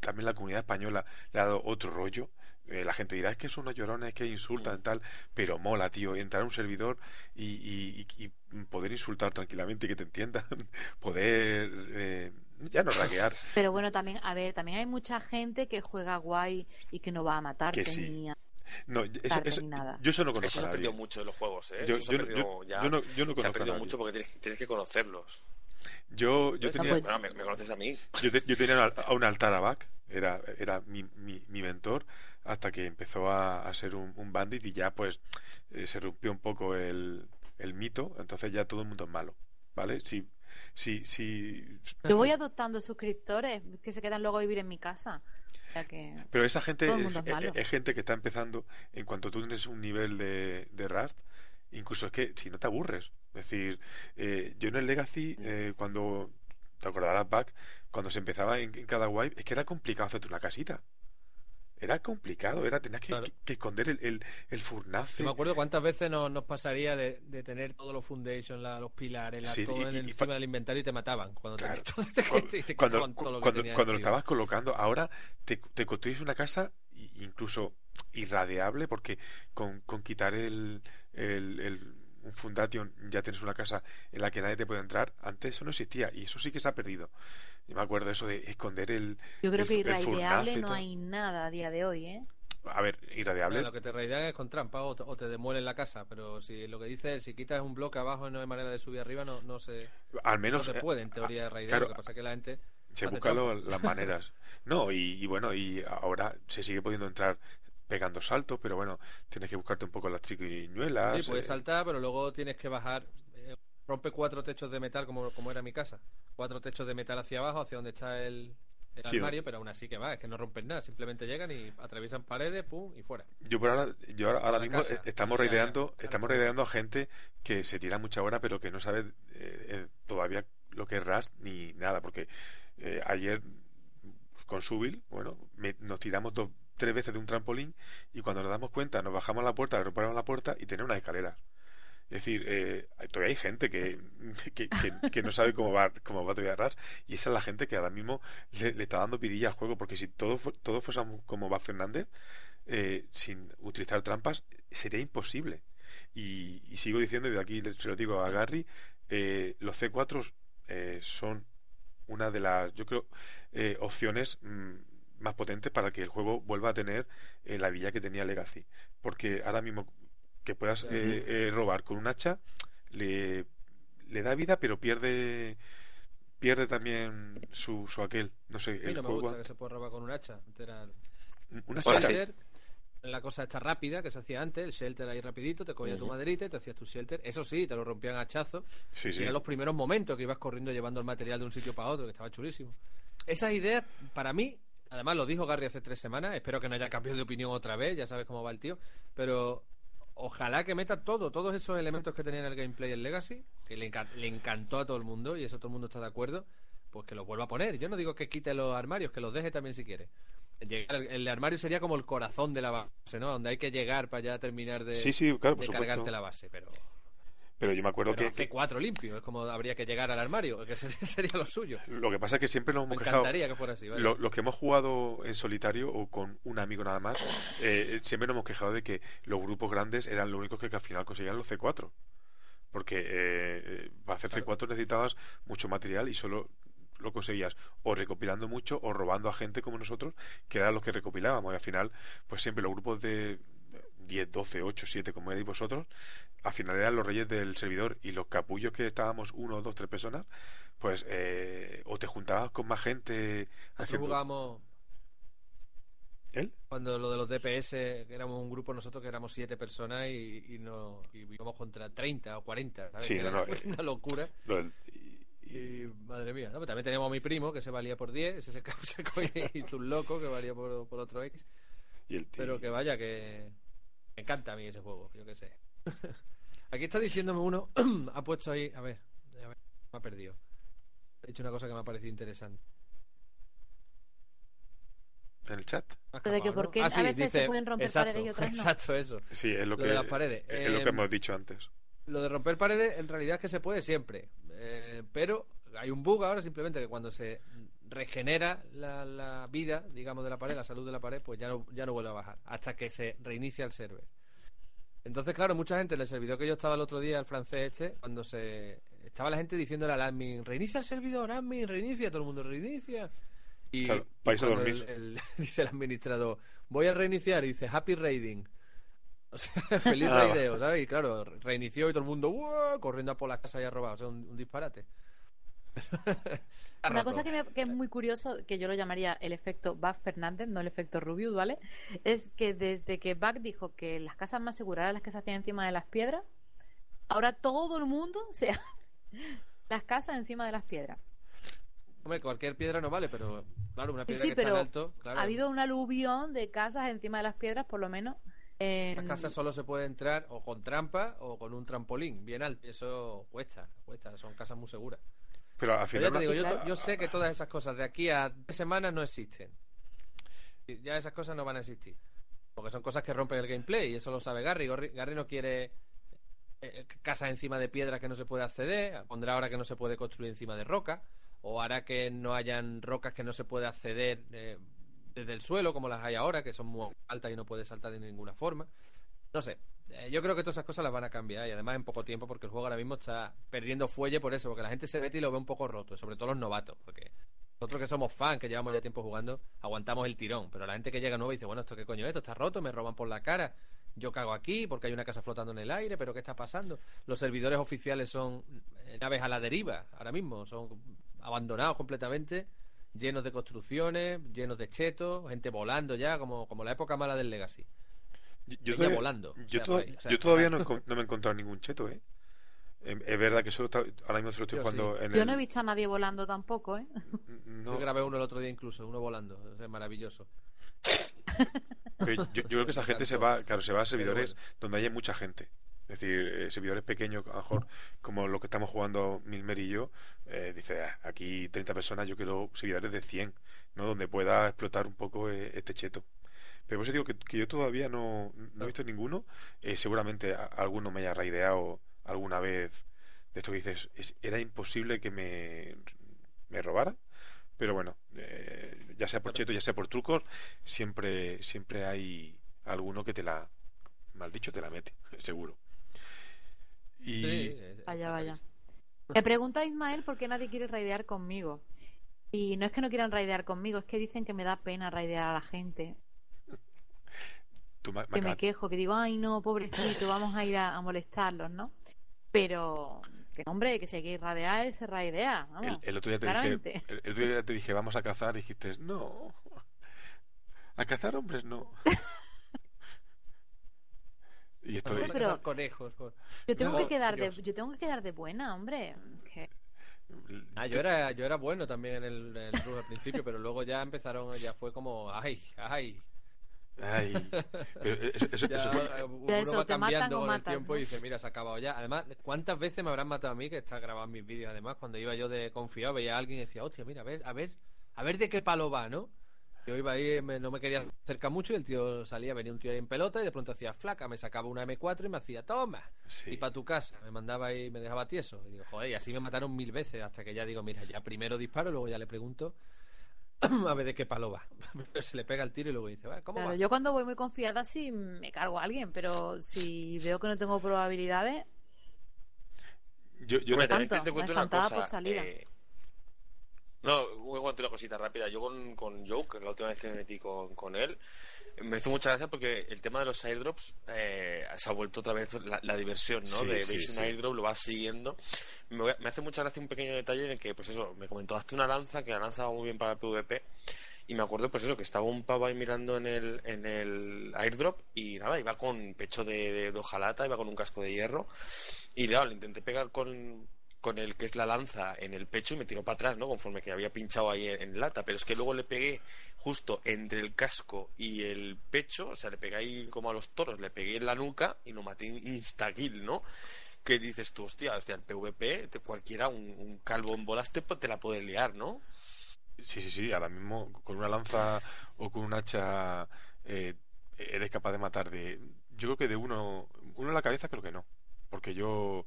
también la comunidad española le ha dado otro rollo. Eh, la gente dirá, es que son unos llorones, que insultan tal, pero mola, tío, entrar a un servidor y, y- poder insultar tranquilamente y que te entiendan, <laughs> poder eh, ya no raquear, Pero bueno, también, a ver, también hay mucha gente que juega guay y que no va a matarte Que sí. ni a... no, eso, eso- nada. yo eso no Eso conozco se a ha perdido mucho de los juegos, ¿eh? Yo, Eso se yo ha no- perdido yo- ya. yo no, yo no se ha conozco perdido mucho porque tienes, tienes que conocerlos. Yo, yo tenía, pues- bueno, me, me conoces a mí. yo, te- yo tenía a un altar a Back, era, era mi, mi, mi mentor, hasta que empezó a, a ser un, un bandit y ya pues eh, se rompió un poco el, el mito, entonces ya todo el mundo es malo, ¿vale? Si, si, si, Yo voy adoptando suscriptores que se quedan luego a vivir en mi casa. O sea que... Pero esa gente es, es malo. es gente que está empezando en cuanto tú tienes un nivel de, de Rust, incluso es que si no te aburres. Es decir, eh, yo en el Legacy, eh, cuando te acordarás back, cuando se empezaba en, en cada wipe, es que era complicado hacerte una casita. Era complicado, era tenías que, Claro. que- que esconder el, el, el furnace. Yo me acuerdo cuántas veces nos, nos pasaría de, de tener todos los foundations, la- los pilares, la- Sí, todo y- en y- el- y encima del inventario y te mataban. Cuando Claro. Cuando, cuando, lo cuando- estabas colocando, ahora te, te construyes una casa incluso irradiable porque con, con quitar el, el, el- un fundation ya tienes una casa en la que nadie te puede entrar. Antes eso no existía y eso sí que se ha perdido. Yo me acuerdo eso de esconder el... Yo creo el- que irradiable y no hay nada a día de hoy, ¿eh? A ver, irradiable. Lo que te raidean es con trampa o te, o te demuelen la casa, pero si lo que dice es si quitas un bloque abajo y no hay manera de subir arriba, no, no se, Al no menos se eh, puede en teoría raidear. claro, lo que pasa es que la gente se buscan las maneras. <laughs> No, y, y bueno, y ahora se sigue pudiendo entrar pegando saltos, pero bueno, tienes que buscarte un poco las triquiñuelas. Sí, puedes eh, saltar, pero luego tienes que bajar. eh, rompe cuatro techos de metal, como, como era mi casa. Cuatro techos de metal hacia abajo, hacia donde está el, el Sí, armario, pero aún así que va, es que no rompen nada. Simplemente llegan y atraviesan paredes, pum, y fuera. Yo por ahora, yo ahora, mismo casa. eh, estamos ya. estamos Claro. raideando a gente que se tira mucha hora pero que no sabe eh, eh, todavía lo que es Rust ni nada, porque eh, ayer con Subil, bueno, me- nos tiramos dos, tres veces de un trampolín y cuando nos damos cuenta nos bajamos a la puerta, le rompemos la puerta y tenemos unas escaleras. Es decir, eh, todavía hay gente <laughs> que, que, que- no sabe cómo va, cómo va todavía Rust y esa es la gente que ahora mismo le, está dando vidilla al juego porque si todo todos fuésemos como va Fernández eh, sin utilizar trampas sería imposible y, y sigo diciendo y de aquí se lo digo a Gary eh, los C4 eh, son una de las yo creo eh, opciones mm, más potentes para que el juego vuelva a tener eh, la villa que tenía Legacy porque ahora mismo que puedas Sí. eh, eh, robar con un hacha le, le da vida pero pierde pierde también su, su aquel no sé A mí el no me juego gusta que se pueda robar con un hacha. Era la cosa está rápida que se hacía antes, el shelter ahí rapidito, te cogía tu maderita y te hacías tu shelter. Eso sí, te lo rompían a sí Y sí eran los primeros momentos que ibas corriendo llevando el material de un sitio para otro, que estaba chulísimo. Esas ideas, para mí, además lo dijo Gary hace tres semanas, espero que no haya cambiado de opinión otra vez, ya sabes cómo va el tío, pero ojalá que meta todo, todos esos elementos que tenía en el gameplay el Legacy, que le, le encantó a todo el mundo y eso todo el mundo está de acuerdo, pues que los vuelva a poner. Yo no digo que quite los armarios, que los deje también si quiere. Llegar- El, armario sería como el corazón de la base, ¿no? Donde hay que llegar para ya terminar de, sí sí claro de cargarte la base, pero Pero yo me acuerdo Pero que, hace cuatro limpio, es como habría que llegar al armario, <laughs> que sería lo suyo. lo que pasa es que siempre nos Me hemos quejado. encantaría que fuera así. vaya. Lo- Los que hemos jugado en solitario o con un amigo nada más, eh, siempre nos hemos quejado de que los grupos grandes eran los únicos que, que al final conseguían los C4. Porque eh, eh, para hacer C4 necesitabas mucho material y solo lo conseguías o recopilando mucho o robando a gente como nosotros, que eran los que recopilábamos. Y al final, pues siempre los grupos de 10, 12, 8, 7, como erais vosotros, al final eran los reyes del servidor y los capullos que estábamos uno, dos, tres personas, pues eh, o te juntabas con más gente haciendo... jugábamos ¿Él? cuando lo de los DPS, que éramos un grupo nosotros que éramos siete personas y, y no y íbamos contra 30 o 40. ¿sabes? Sí, no, era no, <laughs> eh, una locura. Lo del- y- Y madre mía, ¿no? Pero también teníamos a mi primo que se valía por 10, ese se, <laughs> se hizo un loco que valía por, por otro X. y el Pero que vaya, que me encanta a mí ese juego, yo qué sé. <laughs> Aquí está diciéndome uno, <clears throat> ha puesto ahí, a ver, a ver, me ha perdido. Ha dicho una cosa que me ha parecido interesante. en el chat. Pero de que escapado, por qué ¿no? a veces se pueden romper exacto, paredes y otras no. Exacto, eso. Sí, es lo, Lo que de las paredes. es lo Eh, que hemos dicho antes. Lo de romper paredes, en realidad es que se puede siempre. Eh, pero hay un bug ahora simplemente que cuando se regenera la, la vida, digamos, de la pared, la salud de la pared, pues ya no, ya no vuelve a bajar. Hasta que se reinicia el server. Entonces, claro, mucha gente en el servidor que yo estaba el otro día, el francés este, cuando se. Estaba la gente diciéndole al admin, reinicia el servidor, admin, reinicia, todo el mundo reinicia. Y, Claro, y vais a dormir. el- el- <laughs> dice el administrador, voy a reiniciar, y dice, happy raiding. <laughs> O sea, <laughs> feliz Ah, raideo, ¿sabes? Y claro, reinició y todo el mundo ¡guau! corriendo a por la casa y a robar. O sea, un, un disparate. <laughs> Una cosa que, me- que es muy curioso, que yo lo llamaría el efecto Bug Fernández, no el efecto Rubius, ¿vale? Es que desde que Bug dijo que las casas más seguras eran las que se hacían encima de las piedras, ahora todo el mundo se hace <laughs> las casas encima de las piedras. Hombre, cualquier piedra no vale, pero claro, una piedra sí, que está en pero alto, claro. Ha habido un aluvión de casas encima de las piedras, por lo menos. en- Las casas solo se puede entrar o con trampa o con un trampolín bien alto. Eso cuesta, cuesta. Son casas muy seguras. Pero al Pero ya final. te digo, yo, yo sé que todas esas cosas de aquí a tres semanas no existen. Ya esas cosas no van a existir. Porque son cosas que rompen el gameplay y eso lo sabe Gary. Gary, no quiere eh, casas encima de piedra que no se puede acceder. Pondrá ahora que no se puede construir encima de roca. O hará que no hayan rocas que no se puede acceder eh, desde el suelo, como las hay ahora, que son muy altas y no puedes saltar de ninguna forma. No sé. Eh, Yo creo que todas esas cosas las van a cambiar y además en poco tiempo porque el juego ahora mismo está perdiendo fuelle por eso, porque la gente se mete y lo ve un poco roto, sobre todo los novatos, porque nosotros que somos fans, que llevamos ya tiempo jugando, aguantamos el tirón, pero la gente que llega nueva dice, bueno, ¿esto qué coño es? Esto está roto, me roban por la cara, yo cago aquí porque hay una casa flotando en el aire, pero ¿qué está pasando? Los servidores oficiales son eh, naves a la deriva, ahora mismo, son abandonados completamente, llenos de construcciones, llenos de chetos, gente volando ya, como, como la época mala del Legacy. Yo, todavía, volando, o yo, sea, to- por ahí, o sea, yo todavía <laughs> no, me he encontrado ningún cheto, ¿eh? Em, Es verdad que solo está- ahora mismo se lo estoy Yo jugando en Yo el. no he visto a nadie volando tampoco, ¿eh? <laughs> no, Yo grabé uno el otro día incluso, uno volando, es maravilloso. <laughs> pero yo, yo creo que esa gente se va, claro, se va a servidores bueno. donde haya mucha gente. Es decir, eh, servidores pequeños, a lo mejor, como lo que estamos jugando Milmer y yo, eh, dice, "Ah, aquí 30 personas, yo quiero servidores de 100, ¿no? Donde pueda explotar un poco eh, este cheto. Pero por eso digo que, que yo todavía no, no he visto ninguno. Eh, seguramente a- alguno me haya raideado alguna vez de esto que dices, "Es- era imposible que me, me robaran. Pero bueno, eh, ya sea por cheto, ya sea por trucos, siempre, siempre hay alguno que te la, mal dicho, te la mete, <laughs> seguro. Y Sí, eh, Vaya, vaya. Me pregunta Ismael por qué nadie quiere raidear conmigo. Y no es que no quieran raidear conmigo, es que dicen que me da pena raidear a la gente. Tú Que me quejo, que digo, ay no, pobrecito, vamos a ir a, a molestarlos, ¿no? Pero, que hombre, que si hay que raidear, se raidea. el, Vamos. el otro día te claramente. dije, el, el otro día te dije, vamos a cazar, y dijiste, no, a cazar hombres no. <laughs> y esto Pero- cazar conejos. con- Yo tengo No, que quedar de, yo tengo que quedar de buena, hombre. Que- Ah, yo era, yo era bueno también en el, en el club al principio, pero luego ya empezaron, ya fue como, ay, ay. Ay, pero eso, eso- <laughs> Ya, eso fue- eh, uno eso, va cambiando con el tiempo y dice, mira, se ha acabado ya. Además, ¿cuántas veces me habrán matado a mí que está grabado en mis vídeos? Además, cuando iba yo de confiado, veía a alguien y decía, hostia, mira, a ver, a ver, a ver de qué palo va, ¿no? Yo iba ahí, me- no me quería acercar mucho y el tío salía, venía un tío ahí en pelota y de pronto hacía flaca, me sacaba una M4 y me hacía, toma, Sí. y para tu casa. Me mandaba ahí, me dejaba tieso. Y digo, joder, y así me mataron mil veces hasta que ya digo, mira, ya primero disparo, luego ya le pregunto a ver de qué palo va. <laughs> Se le pega el tiro y luego dice, "Va, ¿cómo Claro, va? yo cuando voy muy confiada sí me cargo a alguien, pero si veo que no tengo probabilidades, Yo, yo también tanto, te cuento me una cosa. por salida. eh, No, voy a contar una cosita rápida. Yo con, con Joke, la última vez que me metí con, con él, me hizo mucha gracia porque el tema de los airdrops eh, se ha vuelto otra vez la, la diversión, ¿no? Sí, de sí, veis un sí. airdrop, lo vas siguiendo. Me, voy a- me hace mucha gracia un pequeño detalle en el que, pues eso, me comentó, hazte una lanza, que la lanza va muy bien para el PvP. Y me acuerdo, pues eso, que estaba un pavo ahí mirando en el, en el airdrop y nada, iba con pecho de, de, de hojalata, iba con un casco de hierro. Y claro, le intenté pegar con, con el que es la lanza en el pecho y me tiró para atrás, ¿no? Conforme que había pinchado ahí en, en lata. Pero es que luego le pegué justo entre el casco y el pecho, o sea, le pegué ahí como a los toros, le pegué en la nuca y lo maté insta-kill, ¿no? Que dices tú, hostia, hostia, el PvP, cualquiera, un, un calvo en bolas te, te la puede liar, ¿no? Sí, sí, sí, ahora mismo con una lanza o con un hacha eh, eres capaz de matar de... Yo creo que de uno, uno en la cabeza creo que no, porque yo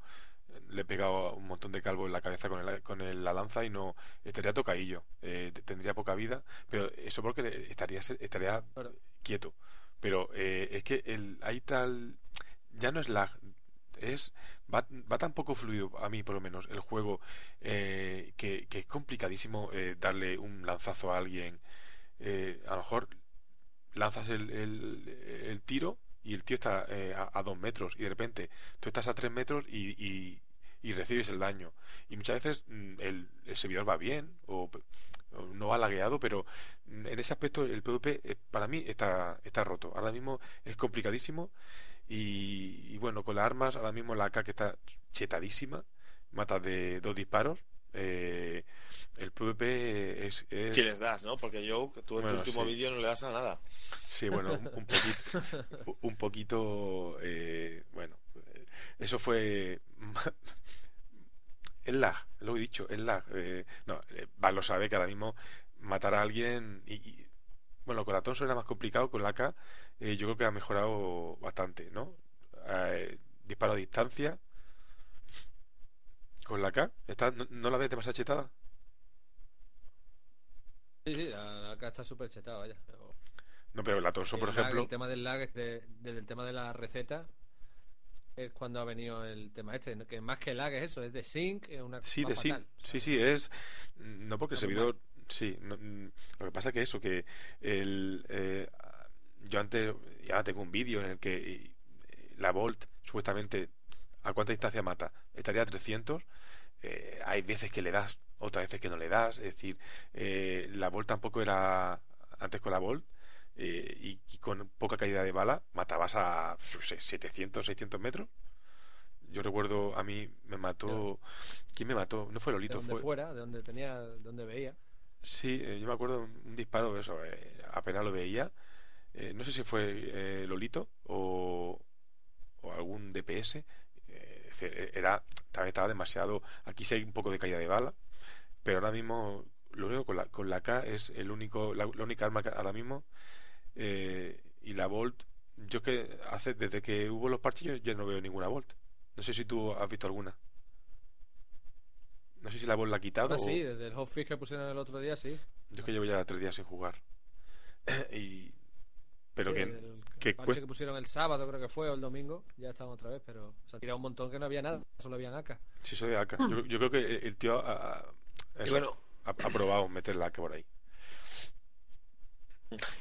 le he pegado un montón de calvo en la cabeza con, el, con el- la lanza y no estaría tocadillo, eh, tendría poca vida, pero eso porque estaría, estaría Claro. quieto. Pero eh, es que el, hay tal... Ya no es lag, es va, va tan poco fluido a mí por lo menos el juego eh, que, que es complicadísimo eh, darle un lanzazo a alguien Eh, a lo mejor lanzas el, el, el tiro y el tío está eh, a, dos metros y de repente tú estás a tres metros y, y, y recibes el daño y muchas veces mm, el, el servidor va bien o, o no va lagueado pero mm, en ese aspecto el PvP eh, para mí está, está roto ahora mismo es complicadísimo y, y bueno, con las armas, ahora mismo la AK que está chetadísima, mata de dos disparos. eh, el PvP es, es- Si les das, ¿no? Porque yo, tú en Bueno, tu último sí. vídeo no le das a nada. sí, bueno, un, un poquito, <laughs> un poquito, eh, bueno, eh, eso fue <laughs> el lag, lo he dicho, el lag. eh, no, eh, Val lo sabe que ahora mismo matar a alguien y, y- bueno, con la Thompson era más complicado, con la eh, yo creo que ha mejorado bastante, ¿no? Eh, disparo a distancia con la AK, ¿está, no, no la ves demasiado chetada? Sí, sí, acá está súper chetado, vaya. Pero No, pero la Thompson, por el lag, ejemplo, el tema del lag, es de- del tema de la receta, es cuando ha venido el tema este, que más que lag es eso, es de sync, es una Sí, de. O sea, sí, sí, es no porque el servidor, sí, no, mm, lo que pasa que eso, que el, eh, yo antes, ya tengo un vídeo en el que eh, la Volt supuestamente a cuánta distancia mata, estaría a 300, eh, hay veces que le das, otras veces que no le das, es decir, eh, la Volt tampoco era antes con la Volt eh, y, y con poca caída de bala matabas a yo sé, 700, 600 metros. Yo recuerdo a mí me mató. ¿Quién me mató? No fue de Lolito, donde fue. fuera, de donde tenía, de donde veía. Sí, eh, yo me acuerdo un, un disparo de eso, eh, apenas lo veía. Eh, no sé si fue eh, Lolito o, o algún DPS. decir, era, también estaba demasiado. Aquí sí hay un poco de caída de bala, pero ahora mismo lo único con la, con la K es el único, la, la única arma que ahora mismo. eh, y la Volt, yo que hace desde que hubo los parches yo ya no veo ninguna Volt. No sé si tú has visto alguna. No sé si la Volt la ha quitado Ah, o... sí, desde el hotfix que pusieron el otro día, sí. Yo es que llevo ya tres días sin jugar. <coughs> y... Pero Sí, que... el, que el parche cuest- que pusieron el sábado, creo que fue, o el domingo, ya estaban otra vez, pero se ha tirado un montón que no había nada, solo habían acá. Sí, soy de AK. Yo, yo creo que el, tío ha, ha- Y eso, bueno, ha- ha probado meter la AK por ahí.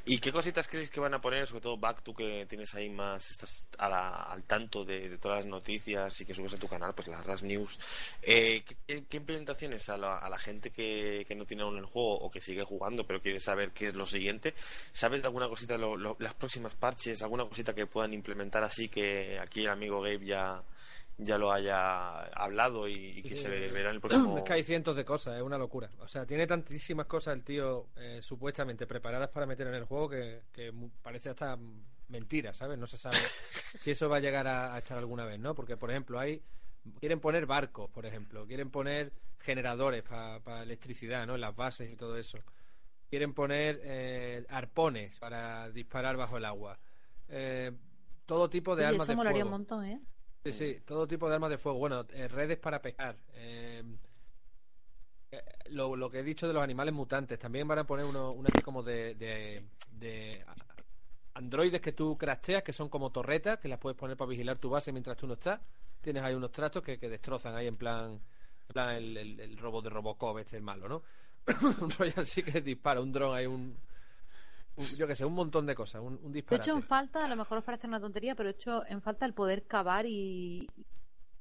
¿Y qué cositas crees que van a poner? Sobre todo, Back, tú que tienes ahí más, estás a la- al tanto de, de todas las noticias y que subes a tu canal, pues las RAS News. Eh, ¿qué, qué- qué implementaciones a la, a la gente que, que no tiene aún el juego o que sigue jugando pero quiere saber qué es lo siguiente? ¿Sabes de alguna cosita, lo- lo- las próximas parches, alguna cosita que puedan implementar así que aquí el amigo Gabe ya, ya lo haya hablado y, y que Sí, se verá en el <clears throat> próximo... Es que hay cientos de cosas, es una locura. O sea, tiene tantísimas cosas el tío eh, supuestamente preparadas para meter en el juego que, parece hasta mentira, ¿sabes? No se sabe <laughs> si eso va a llegar a, a echar alguna vez, ¿no? Porque, por ejemplo, hay quieren poner barcos, por ejemplo, quieren poner generadores para electricidad, ¿no? En las bases y todo eso. quieren poner eh, arpones para disparar bajo el agua. Eh, todo tipo de Oye, armas eso de molaría fuego. un montón, ¿eh? Sí, sí, todo tipo de armas de fuego. Bueno, eh, redes para pescar. Eh, eh, lo, lo que he dicho de los animales mutantes. También van a poner uno, una como de, de, de androides que tú crafteas, que son como torretas, que las puedes poner para vigilar tu base mientras tú no estás. Tienes ahí unos trastos que, que destrozan ahí en plan, en plan el, el, el robot de Robocop, este el malo, ¿no? <coughs> un rollo así que dispara, un dron, hay un- yo que sé, un montón de cosas, un, un De hecho, en falta, a lo mejor os parece una tontería, pero he hecho en falta el poder cavar y.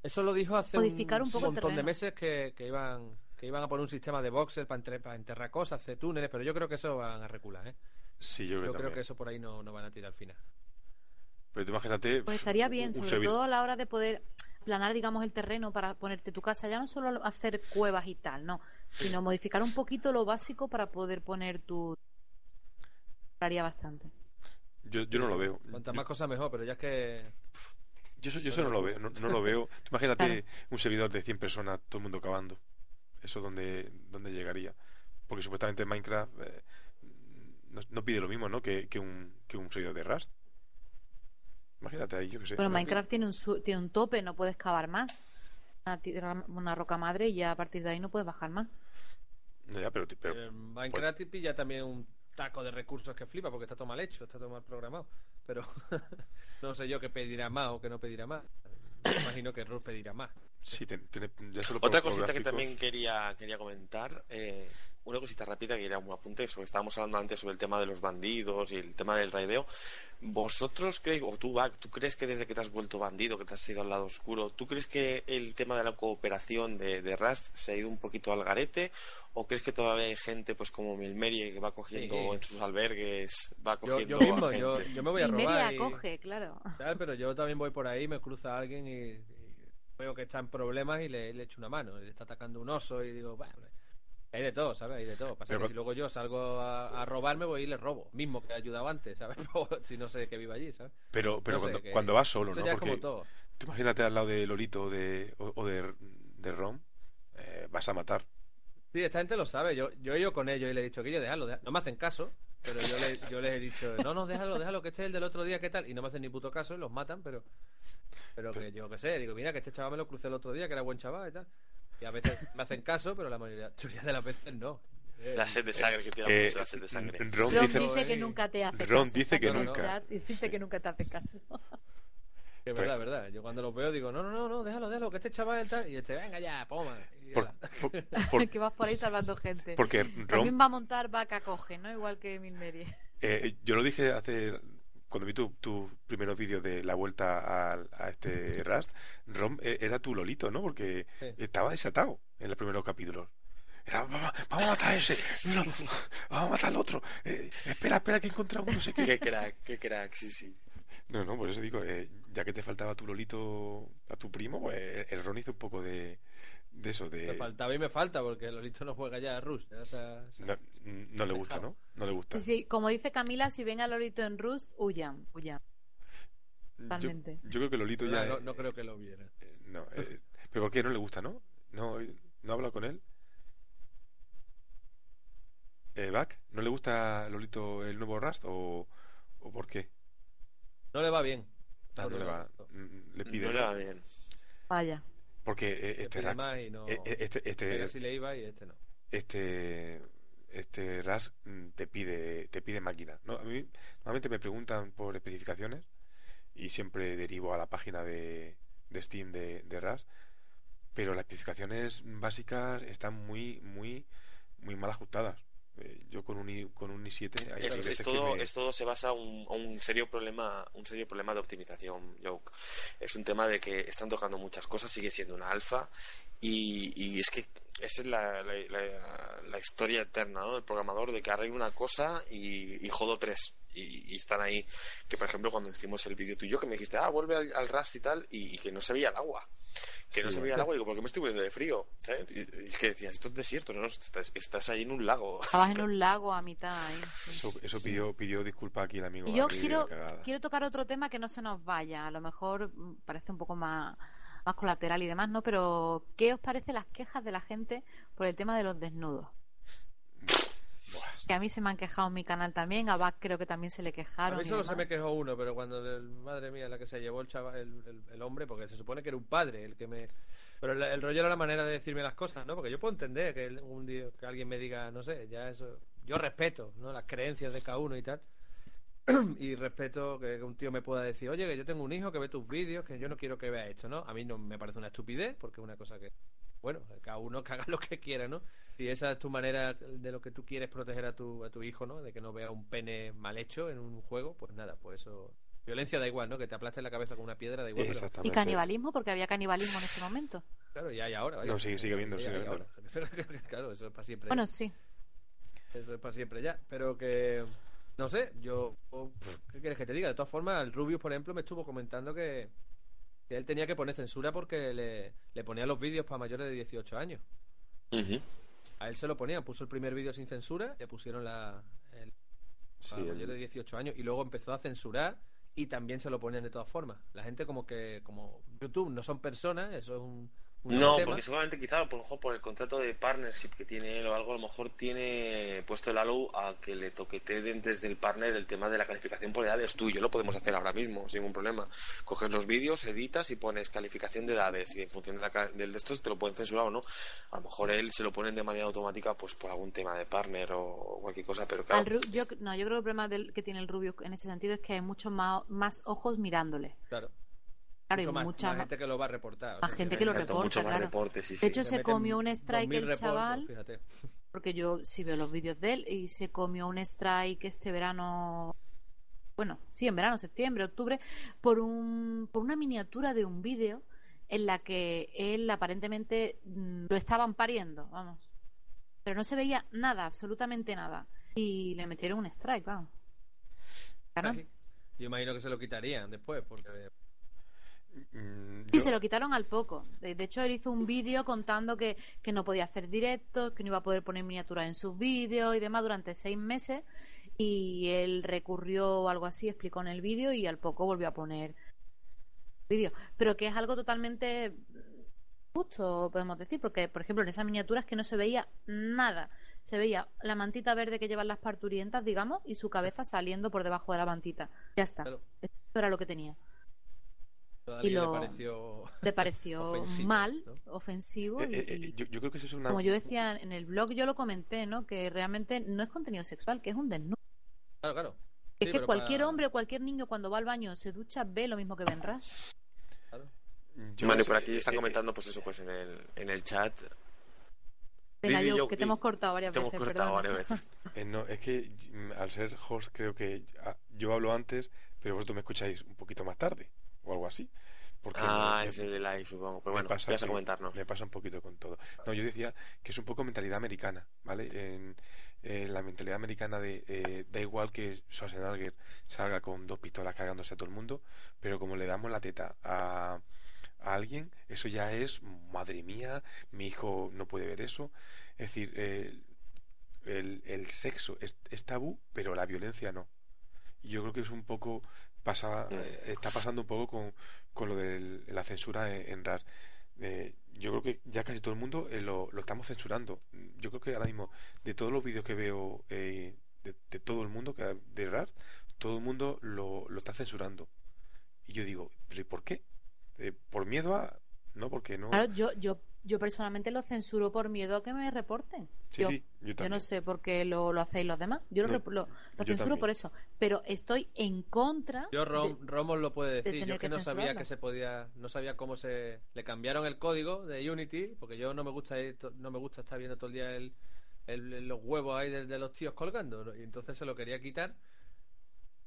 Eso lo dijo hace Modificar un poco montón de meses que, que iban que iban a poner un sistema de boxer para, entre- para enterrar cosas, hacer túneles, pero yo creo que eso van a recular, ¿eh? Sí, yo creo Yo creo también. que eso por ahí no, no van a tirar al final. Pero tú imagínate. Pues estaría bien, un sobre servidor- todo a la hora de poder planar, digamos, el terreno para ponerte tu casa. Ya no solo hacer cuevas y tal, no, sino modificar un poquito lo básico para poder poner tu. Haría bastante. Yo, yo no lo veo. Cuantas más cosas mejor, pero ya es que Yo eso, yo eso no lo veo, no, no lo veo. Tú imagínate Claro. un servidor de 100 personas, todo el mundo cavando. Eso donde, donde llegaría. Porque supuestamente Minecraft eh, no, no pide lo mismo, ¿no? Que, que, un, que un servidor de Rust. Imagínate ahí, yo qué sé. Pero. Minecraft tiene un, su- tiene un tope, no puedes cavar más. Una, tierra- una roca madre y ya a partir de ahí no puedes bajar más. No, ya, pero, pero eh, Minecraft pilla también un taco de recursos que flipa porque está todo mal hecho, está todo mal programado. Pero <laughs> no sé yo qué pedirá más o qué no pedirá más. Me imagino que Ruth pedirá más. sí, ten- tiene- ya Otra cosita que también quería, quería comentar, eh, una cosita rápida que era un apunte, eso, estábamos hablando antes sobre el tema de los bandidos y el tema del raideo. ¿Vosotros creéis, o tú, Bak, tú crees que desde que te has vuelto bandido, que te has ido al lado oscuro, tú crees que el tema de la cooperación de, de Rust se ha ido un poquito al garete? ¿O crees que todavía hay gente, pues como Milmerie, que va cogiendo Sí. en sus albergues, va Yo, cogiendo yo mismo, a yo, gente? yo me voy a robar. Media y- acoge, claro. Tal, pero yo también voy por ahí, me cruza alguien y, y veo que está en problemas y le, le echo una mano. Y le está atacando un oso y digo, bueno, hay de todo, ¿sabes? Hay de todo. Pasa Pero que si luego yo salgo a, a robarme, voy y le robo. Mismo que he ayudado antes, ¿sabes? <laughs> si no sé que viva allí, ¿sabes? Pero, pero No cuando, que- cuando vas solo, Eso ¿no? ya es Porque como todo. tú imagínate al lado de Lolito o de, o, o de, de Rom, eh, vas a matar. Sí, esta gente lo sabe. Yo, yo he ido con ellos y le he dicho que yo déjalo, déjalo. No me hacen caso, pero yo, le, yo les he dicho, no, no, déjalo, déjalo, que este es el del otro día, ¿qué tal? Y no me hacen ni puto caso y los matan, pero. Pero que yo qué sé, digo, mira, que este chaval me lo crucé el otro día, que era buen chaval y tal. Y a veces me hacen caso, pero la mayoría, de las veces no. Eh, La sed de sangre, que tira Eh, mucho la sed de sangre. Ron Ron dice, dice que nunca te hace Ron caso. dice Está que nunca. dice que nunca te hace caso. <laughs> Que es verdad, es verdad. Yo cuando los veo digo, no, no, no, no, déjalo, déjalo, que este chaval tal. Y este, venga ya, poma. Por- <laughs> <laughs> que vas por ahí salvando gente. porque Ron, También va a montar vaca coge, ¿no? Igual que Milmerie. eh, yo lo dije hace cuando vi tu, tu primeros vídeos de la vuelta al- a, este Rust, Rom eh, era tu Lolito, ¿no? Porque Sí. estaba desatado en los primeros capítulos. Era, vamos, vamos a matar a ese, no, vamos a matar al otro. Eh, espera, espera, que uno, no sé qué. <laughs> Qué crack, qué crack, sí, sí. No, no, por eso digo, eh, ya que te faltaba tu Lolito a tu primo, pues el Ron hizo un poco de, de eso, Me de... faltaba y me falta, porque Lolito no juega ya a Rush. ya esa- esa- No, no le gusta, ¿no? No le gusta. Sí, como dice Camila, si ven a Lolito en Rust, huyan, huyan. Totalmente. yo creo que Lolito ya... no, no creo que lo viera. eh, no, eh, pero ¿por qué no le gusta, no? ¿No, no habla con él? Eh, ¿Back? ¿No le gusta Lolito el nuevo Rust o, o por qué? No le va bien. Ah, no le va. Mm, Le pide. No le va bien. Vaya. Porque eh, este Rack- no. eh, eh, este, este, le iba y este no. este este RAS mm, te pide te pide máquina ¿no? a mí normalmente me preguntan por especificaciones y siempre derivo a la página de, de Steam de, de RAS pero las especificaciones básicas están muy muy muy mal ajustadas Eh, yo con un i, con un i7 hay Es, veces es que todo, me- es todo se basa un, un serio problema un serio problema de optimización joke es un tema de que están tocando muchas cosas sigue siendo una alfa y, y es que esa es la, la, la- la historia eterna ¿no? del programador de que arregle una cosa y, y jodo tres y, y están ahí que por ejemplo cuando hicimos el vídeo tuyo que me dijiste ah vuelve al, al Rust y tal y, y que no se veía el agua que no se veía el agua digo ¿por qué me estoy muriendo de frío? ¿sabes? Y, y es que decías esto es desierto no, estás, estás ahí en un lago <laughs> Estabas en un lago a mitad ahí. sí. eso, eso pidió pidió disculpa aquí el amigo Y yo quiero, quiero tocar otro tema que no se nos vaya. A lo mejor mm, parece un poco más, más colateral y demás, ¿no? Pero, ¿qué os parece las quejas de la gente por el tema de los desnudos? Que a mí se me han quejado en mi canal también, a Bach creo que también se le A quejaron. mí y solo se me quejó uno, pero cuando, el- madre mía, la que se llevó el, chaval, el, el- el hombre, porque se supone que era un padre el que me... Pero el, el rollo era la manera de decirme las cosas, ¿no? Porque yo puedo entender que un día que alguien me diga, no sé, ya eso... Yo respeto, ¿no? Las creencias de cada uno y tal. <clears throat> y respeto que un tío me pueda decir, oye, que yo tengo un hijo que ve tus vídeos, que yo no quiero que vea esto, ¿no? A mí no me parece una estupidez, porque es una cosa que, bueno, cada uno que haga <laughs> lo que quiera, ¿no? Y esa es tu manera de lo que tú quieres proteger a tu, a tu hijo, ¿no? De que no vea un pene mal hecho en un juego, pues nada, pues eso... Violencia da igual, ¿no? Que te aplaste la cabeza con una piedra da igual. pero- Y canibalismo, porque había canibalismo en ese momento. claro, ya hay ahora. vaya. No, sigue- sigue Sí, sigue hay habiendo. ahora. <laughs> claro, eso es para siempre. Bueno, sí. Eso es para siempre ya. Pero que. No sé, yo. oh, ¿Qué quieres que te diga? De todas formas, el Rubius, por ejemplo, me estuvo comentando que. Que él tenía que poner censura porque le, le ponía los vídeos para mayores de 18 años. A él se lo ponían, puso el primer vídeo sin censura, le pusieron la. El, Sí, para el- mayores de 18 años y luego empezó a censurar y también se lo ponían de todas formas. La gente, como que. Como YouTube no son personas, eso es un. No, porque seguramente quizá por, lo mejor por el contrato de partnership que tiene él o algo, a lo mejor tiene puesto el allow a que le toqueteen desde el partner el tema de la calificación por edades. Tú y yo lo podemos hacer ahora mismo, sin ningún problema. Coges los vídeos, editas y pones calificación de edades y en función de la, ca- del de estos te lo pueden censurar o no. A lo mejor él se lo ponen de manera automática pues por algún tema de partner o cualquier cosa, pero claro. Al Ru- yo, no, yo creo que el problema del- que tiene el Rubio en ese sentido es que hay muchos más, más ojos mirándole. Claro. Claro, y Mucho más, mucha más gente que lo va a reportar. más gente que lo Exacto, reporta, mucho más claro. reportes, sí, De sí. hecho, Se comió un strike 2000 el reportes, chaval, Fíjate. porque yo sí veo los vídeos de él, y se comió un strike este verano, bueno, sí, en verano, septiembre, octubre, por, un, por una miniatura de un vídeo en la que él aparentemente mm, lo estaban pariendo, vamos. Pero no se veía nada, absolutamente nada. Y le metieron un strike, vamos. Claro. Yo imagino que se lo quitarían después, porque Mm, Y yo- se lo quitaron al poco. De, de hecho, él hizo un vídeo contando que, que no podía hacer directos, que no iba a poder poner miniaturas en sus vídeos y demás durante seis meses. Y él recurrió o algo así, explicó en el vídeo y al poco volvió a poner vídeo. Pero que es algo totalmente justo, podemos decir, porque, por ejemplo, en esas miniaturas que no se veía nada. Se veía la mantita verde que llevan las parturientas, digamos, y su cabeza saliendo por debajo de la mantita. Ya está. Claro. Eso era lo que tenía. Y lo- le pareció. te pareció Ofensivo, mal, ¿no? ofensivo. eh, y, eh, eh, y yo, yo creo que eso es una. como yo decía en el blog, yo lo comenté, ¿no? Que realmente no es contenido sexual, que es un desnudo. Claro, claro. es Sí, que cualquier para- hombre o cualquier niño cuando va al baño se ducha ve lo mismo que Ben Ras. claro. yo Bueno, y por aquí están comentando, pues eso, pues en el, en el chat. Venga, yo, que te hemos cortado varias Te hemos veces. cortado perdona. varias veces. <laughs> eh, no, es que mm, al ser host creo que ah, yo hablo antes, pero vosotros me escucháis un poquito más tarde o algo así. Porque Ah, me- es el de live, supongo. Pero me bueno, pasa vas a comentarnos. Me pasa un poquito con todo. No, yo decía que es un poco mentalidad americana, ¿vale? En, en la mentalidad americana de eh, da igual que Schwarzenegger salga con dos pistolas cagándose a todo el mundo, pero como le damos la teta a, a alguien, eso ya es, madre mía, mi hijo no puede ver eso. Es decir, el, el, el sexo es, es tabú, pero la violencia no. Y yo creo que es un poco pasa, eh, está pasando un poco con, con lo de la censura en, en RAR. Eh, yo creo que ya casi todo el mundo eh, lo, lo estamos censurando. Yo creo que ahora mismo, de todos los vídeos que veo eh, de, de todo el mundo, que de RAR, todo el mundo lo, lo está censurando. Y yo digo, ¿pero y por qué? ¿Por miedo a.? No, porque no. Claro, yo, yo, yo personalmente lo censuro por miedo a que me reporten. Sí, yo, sí, yo no sé por qué lo, lo hacéis los demás. Yo lo, No, lo, lo yo censuro también. por eso. Pero estoy en contra. Yo, de- Rom, Romos lo puede decir. Yo que que no sabía que se podía. No sabía cómo se. Le cambiaron el código de Unity. Porque yo no me gusta ir to- no me gusta estar viendo todo el día el, el- los huevos ahí de, de los tíos colgando. ¿no? Y entonces se lo quería quitar.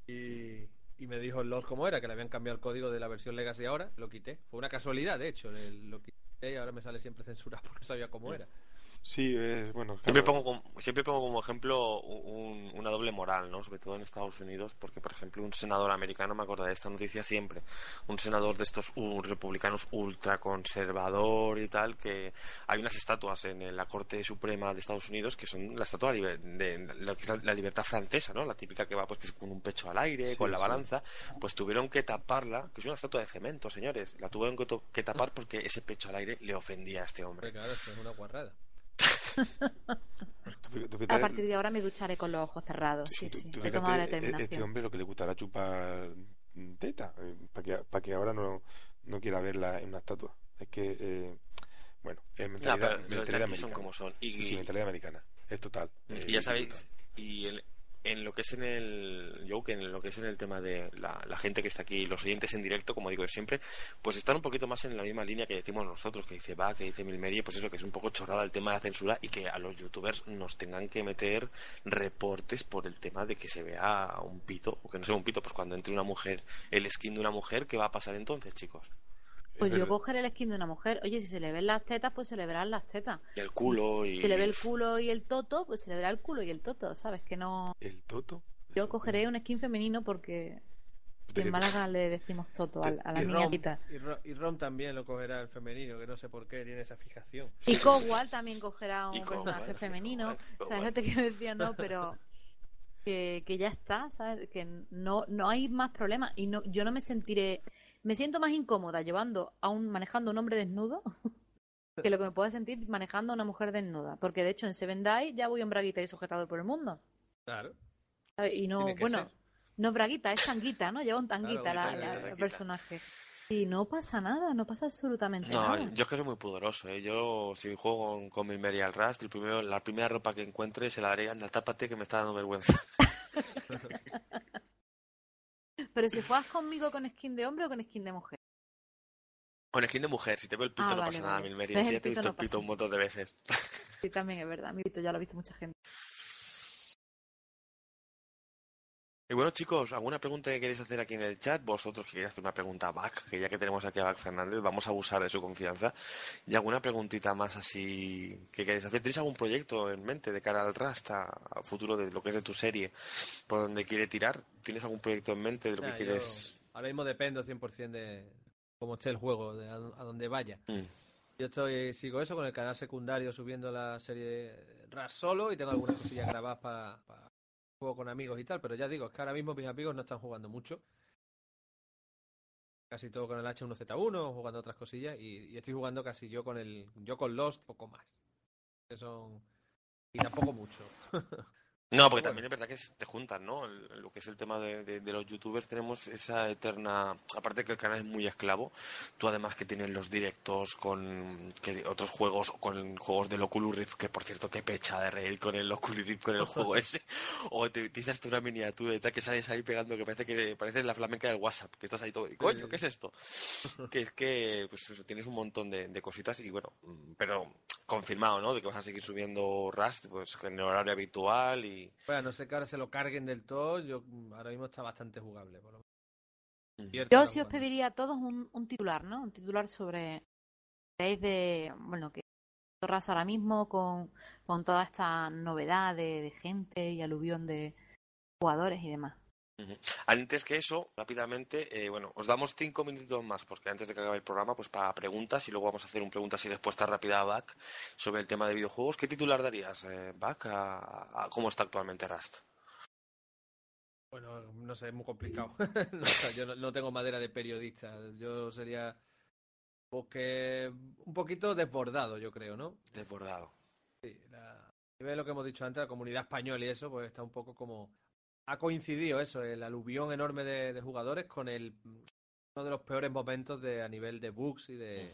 Y, y me dijo el Los cómo era, que le habían cambiado el código de la versión Legacy ahora. Lo quité. Fue una casualidad, de hecho. le- Lo quité y ahora me sale siempre censurado <laughs> porque sabía cómo era. Sí, es bueno. Siempre pongo, como, siempre pongo como ejemplo un- una doble moral, ¿no? Sobre todo en Estados Unidos, porque, por ejemplo, un senador americano, me acordaré de esta noticia siempre, un senador de estos u- republicanos ultraconservador y tal, que hay unas estatuas en la Corte Suprema de Estados Unidos que son la estatua liber- de lo que es la, la libertad francesa, ¿no? La típica que va pues que es con un pecho al aire, Sí, con la sí. balanza, pues tuvieron que taparla, que es una estatua de cemento, señores, la tuvieron que, to- que tapar porque ese pecho al aire le ofendía a este hombre. Claro, esto es una guarrada. Tú- tú A fíjate- partir de ahora me ducharé con los ojos cerrados. Sí, tú- sí. tú He fíjate, tomado la e- Este determinación. hombre lo que le gustará chupar teta, para que, para que ahora no, no quiera verla en una estatua. Es que, eh, bueno, es mentalidad, pero los mentalidad son americana. como son. Y, Sí, sí, mentalidad americana. Es total. y Eh, ya sabéis, y el- en lo que es en el joke, en lo que es en el tema de la, la gente que está aquí, los oyentes en directo, como digo yo siempre, pues están un poquito más en la misma línea que decimos nosotros, que dice va, que dice Milmerie, pues eso, que es un poco chorrada el tema de la censura y que a los youtubers nos tengan que meter reportes por el tema de que se vea un pito, o que no sea un pito, pues cuando entre una mujer, el skin de una mujer, ¿qué va a pasar entonces, chicos? Pues Es yo cogeré el skin de una mujer. Oye, si se le ven las tetas, pues se le verán las tetas. Y el culo y... Si se le ve el culo y el toto, pues se le verá el culo y el toto, ¿sabes? Que no... El toto. Yo cogeré un skin femenino porque en Málaga le decimos toto a, a la y, Rom, niñatita. y, Ro- y Rom también lo cogerá el femenino, que no sé por qué tiene esa fijación. Y Cowal también cogerá un personaje femenino. Cowal, sí, ¿Sabes Cowal. lo que te quiero decir? No, pero que, que ya está, ¿sabes? Que no, no hay más problemas. Y no, yo no me sentiré... Me siento más incómoda llevando a un, manejando a un hombre desnudo <laughs> que lo que me pueda sentir manejando a una mujer desnuda. Porque de hecho en Seven Die ya voy en braguita y sujetado por el mundo. Claro. ¿sabes? Y no, bueno, ser. no es braguita, es tanguita, ¿no? Lleva un tanguita Claro, la- el personaje. Y no pasa nada, no pasa absolutamente No, nada. yo es que soy muy pudoroso, ¿eh? Yo, si juego con, con mi Mary al Rust, el primero, la primera ropa que encuentre se la daré, anda, tápate que me está dando vergüenza. <laughs> Pero si juegas conmigo con skin de hombre o con skin de mujer. Con skin de mujer, si te veo el pito Ah, no vale, pasa nada. Mil ya <laughs> te he visto no el pito un montón de veces. Sí, también es verdad. Mi pito ya lo ha visto mucha gente. Y bueno, chicos, ¿alguna pregunta que queréis hacer aquí en el chat? Vosotros que queréis hacer una pregunta a Bac, que ya que tenemos aquí a Bac Fernández, vamos a abusar de su confianza. ¿Y alguna preguntita más así que queréis hacer? ¿Tenéis algún proyecto en mente de cara al Rust, a, a futuro de lo que es de tu serie, por donde quiere tirar? ¿Tienes algún proyecto en mente de lo Nah, que quieres...? ahora mismo dependo 100% de cómo esté el juego, de a, a donde vaya. Mm. Yo estoy sigo eso con el canal secundario subiendo la serie RAS solo y tengo algunas cosillas grabadas para juego con amigos y tal, pero ya digo, es que ahora mismo mis amigos no están jugando mucho. Casi todo con el H1Z1, jugando otras cosillas y, estoy jugando casi yo con el yo con Lost poco más. Que son y tampoco mucho. <laughs> No, porque también es verdad que te juntan, ¿no? El- lo que es el tema de, de- de los youtubers, tenemos esa eterna. Aparte que el canal es muy esclavo, tú además que tienes los directos con que otros juegos, con juegos del Oculus Rift, que por cierto, qué pecha de reír con el Oculus Rift, con el juego <laughs> ese. O te utilizas una miniatura y tal, que sales ahí pegando, que parece que parece la flamenca del WhatsApp, que estás ahí todo. Coño, ¿qué es esto? <laughs> que es que, pues eso, tienes un montón de, de cositas y bueno, mm, pero confirmado, ¿no? De que vas a seguir subiendo Rust, pues en el horario habitual y. Bueno, no sé que ahora se lo carguen del todo, yo ahora mismo está bastante jugable. Por lo menos. Yo sí os pediría a todos un, un titular, ¿no? Un titular sobre de, bueno, que Torras ahora mismo con, con toda esta novedad de, de gente y aluvión de jugadores y demás. Antes que eso, rápidamente, eh, bueno, os damos cinco minutitos más, porque antes de que acabe el programa, pues para preguntas, y luego vamos a hacer un preguntas y respuestas rápida a Back sobre el tema de videojuegos. ¿Qué titular darías, eh, Back, a, a cómo está actualmente Rust? Bueno, no sé, es muy complicado. <laughs> No, o sea, yo no, no tengo madera de periodista. Yo sería porque un poquito desbordado, yo creo, ¿no? Desbordado. Sí, la, ve lo que hemos dicho antes, la comunidad española y eso, pues está un poco como ha coincidido eso, el aluvión enorme de, de jugadores con el uno de los peores momentos de a nivel de bugs y de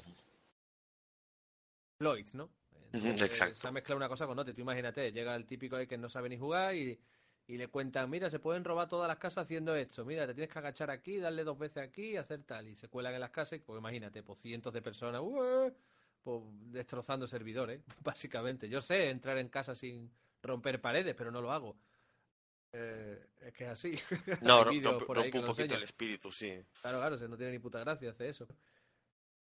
exploits, ¿no? Entonces, exacto. Se ha mezclado una cosa con otra. Tú imagínate, llega el típico ahí que no sabe ni jugar y, y le cuentan, mira, se pueden robar todas las casas haciendo esto. Mira, te tienes que agachar aquí, darle dos veces aquí y hacer tal. Y se cuelan en las casas y, pues imagínate, pues cientos de personas, pues destrozando servidores, <laughs> básicamente. Yo sé entrar en casa sin romper paredes, pero no lo hago. Eh, es que es así. <laughs> No, rompe, un poquito el espíritu, sí. Claro, claro, se no tiene ni puta gracia hacer eso.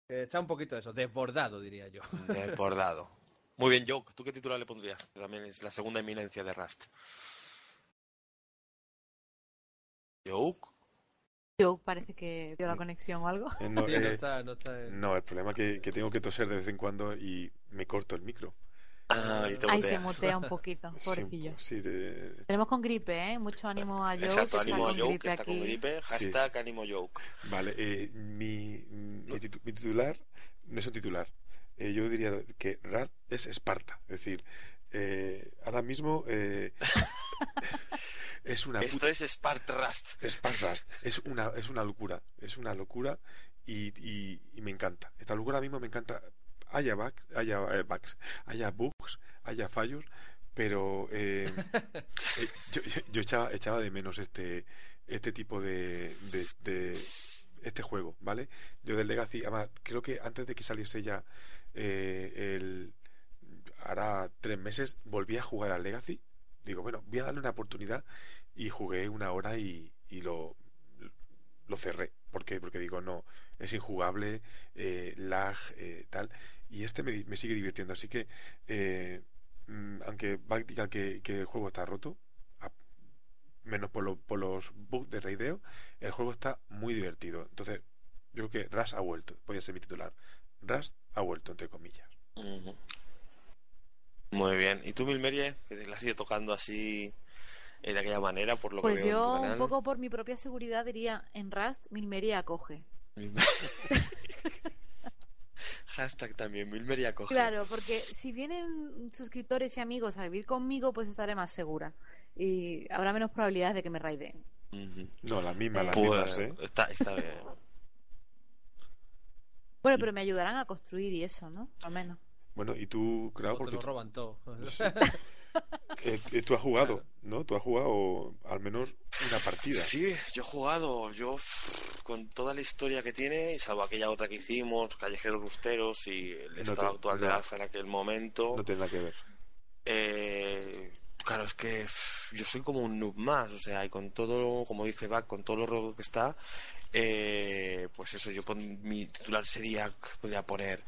Eh, está un poquito eso, desbordado, diría yo. <laughs> Desbordado. Muy bien, Joke, ¿tú qué titular le pondrías? Que También es la segunda eminencia de Rust. Joke. Yo parece que dio la conexión o algo. Eh, no, Sí, no está, no está en- no, el problema es que, que tengo que toser de vez en cuando y me corto el micro. Ah, te Ahí se mutea un poquito, <laughs> Sí, pobrecillo. Sí, de- Tenemos con gripe, ¿eh? Mucho ánimo a Joe, Exacto, que ánimo a Joke, que está con gripe. Hashtag ánimo Joke. Vale, eh, mi, mi, titu- mi titular no es un titular. Eh, yo diría que Rat es Esparta. Es decir, eh, ahora mismo eh, <laughs> es una Esto puta- es. Spark Rust. Es una, es una locura. Es una locura y, y- y me encanta. Esta locura ahora mismo me encanta. Haya bugs, haya, eh, bugs, haya bugs, haya fallos, pero eh, <laughs> eh, yo, yo- yo echaba, echaba de menos este, este tipo de, de, de- este juego, ¿vale? Yo del Legacy, además, creo que antes de que saliese ya eh, el hará tres meses volví a jugar al Legacy. Digo, bueno, voy a darle una oportunidad y jugué una hora y, y lo, lo cerré. ¿Por qué? Porque digo, no, es injugable, eh, lag, eh, tal. Y este me, me sigue divirtiendo. Así que, eh, mm, aunque Bug diga que, que el juego está roto, a- menos por, lo- por los bugs de raideo, el juego está muy divertido. Entonces, yo creo que Ras ha vuelto. Podría ser mi titular. Ras ha vuelto, entre comillas. Muy bien. ¿Y tú, Milmerie, que te la has ido tocando así de aquella manera, por lo Pues que veo en yo, un poco por mi propia seguridad, diría: en Rust, Milmería acoge. <laughs> <laughs> Hashtag también, Milmeria coge. Claro, porque si vienen suscriptores y amigos a vivir conmigo, pues estaré más segura. Y habrá menos probabilidades de que me raiden. Ujú. No, las mismas, las Pues, mismas, ¿eh? está, está bien. <laughs> Bueno, pero me ayudarán a construir y eso, ¿no? Al menos. Bueno, y tú, claro, te porque lo roban todo. <laughs> <laughs> eh, eh, tú has jugado, ¿no? Tú has jugado al menos una partida. Sí, yo he jugado, yo con toda la historia que tiene, y salvo aquella otra que hicimos, Callejeros Rusteros y el No estado te- actual no. de alfa en aquel momento. No tiene nada que ver. Eh, claro, es que yo soy como un noob más, o sea, y con todo, como dice Back, con todo lo roto que está, eh, pues eso, yo pon- mi titular sería, podría poner,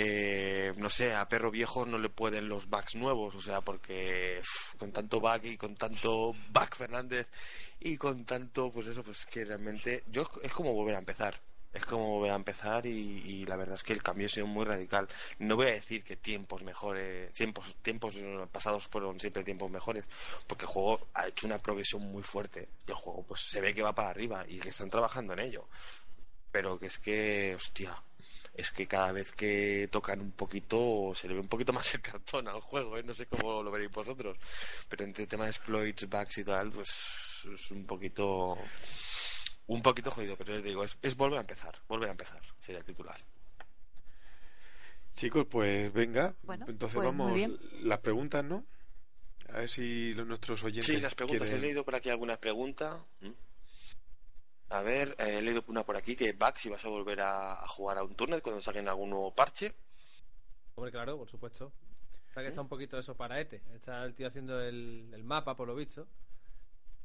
eh, no sé, a perro viejo no le pueden los backs nuevos, o sea, porque con tanto back y con tanto back Fernández y con tanto, pues eso, pues que realmente, yo es como volver a empezar. Es como volver a empezar y, y la verdad es que el cambio ha sido muy radical. No voy a decir que tiempos mejores, tiempos, tiempos pasados fueron siempre tiempos mejores, porque el juego ha hecho una progresión muy fuerte y el juego pues se ve que va para arriba y que están trabajando en ello. Pero que es que, hostia, es que cada vez que tocan un poquito se le ve un poquito <laughs> más el cartón al juego, ¿eh? no sé cómo lo veréis vosotros, pero entre temas de exploits, bugs y tal, pues es un poquito un poquito jodido, pero yo te digo, es, es volver a empezar, volver a empezar, sería el titular. Chicos, pues venga. Bueno, Entonces pues vamos, las preguntas, ¿no? A ver si los, nuestros oyentes. Sí, las preguntas, he leído por aquí algunas preguntas. ¿Mm? A ver, eh, he leído una por aquí que Back si vas a volver a, a jugar a un turnet cuando saquen algún nuevo parche. Hombre, claro, por supuesto. Está que está un poquito eso para ETE. Está el tío haciendo el, el mapa, por lo visto.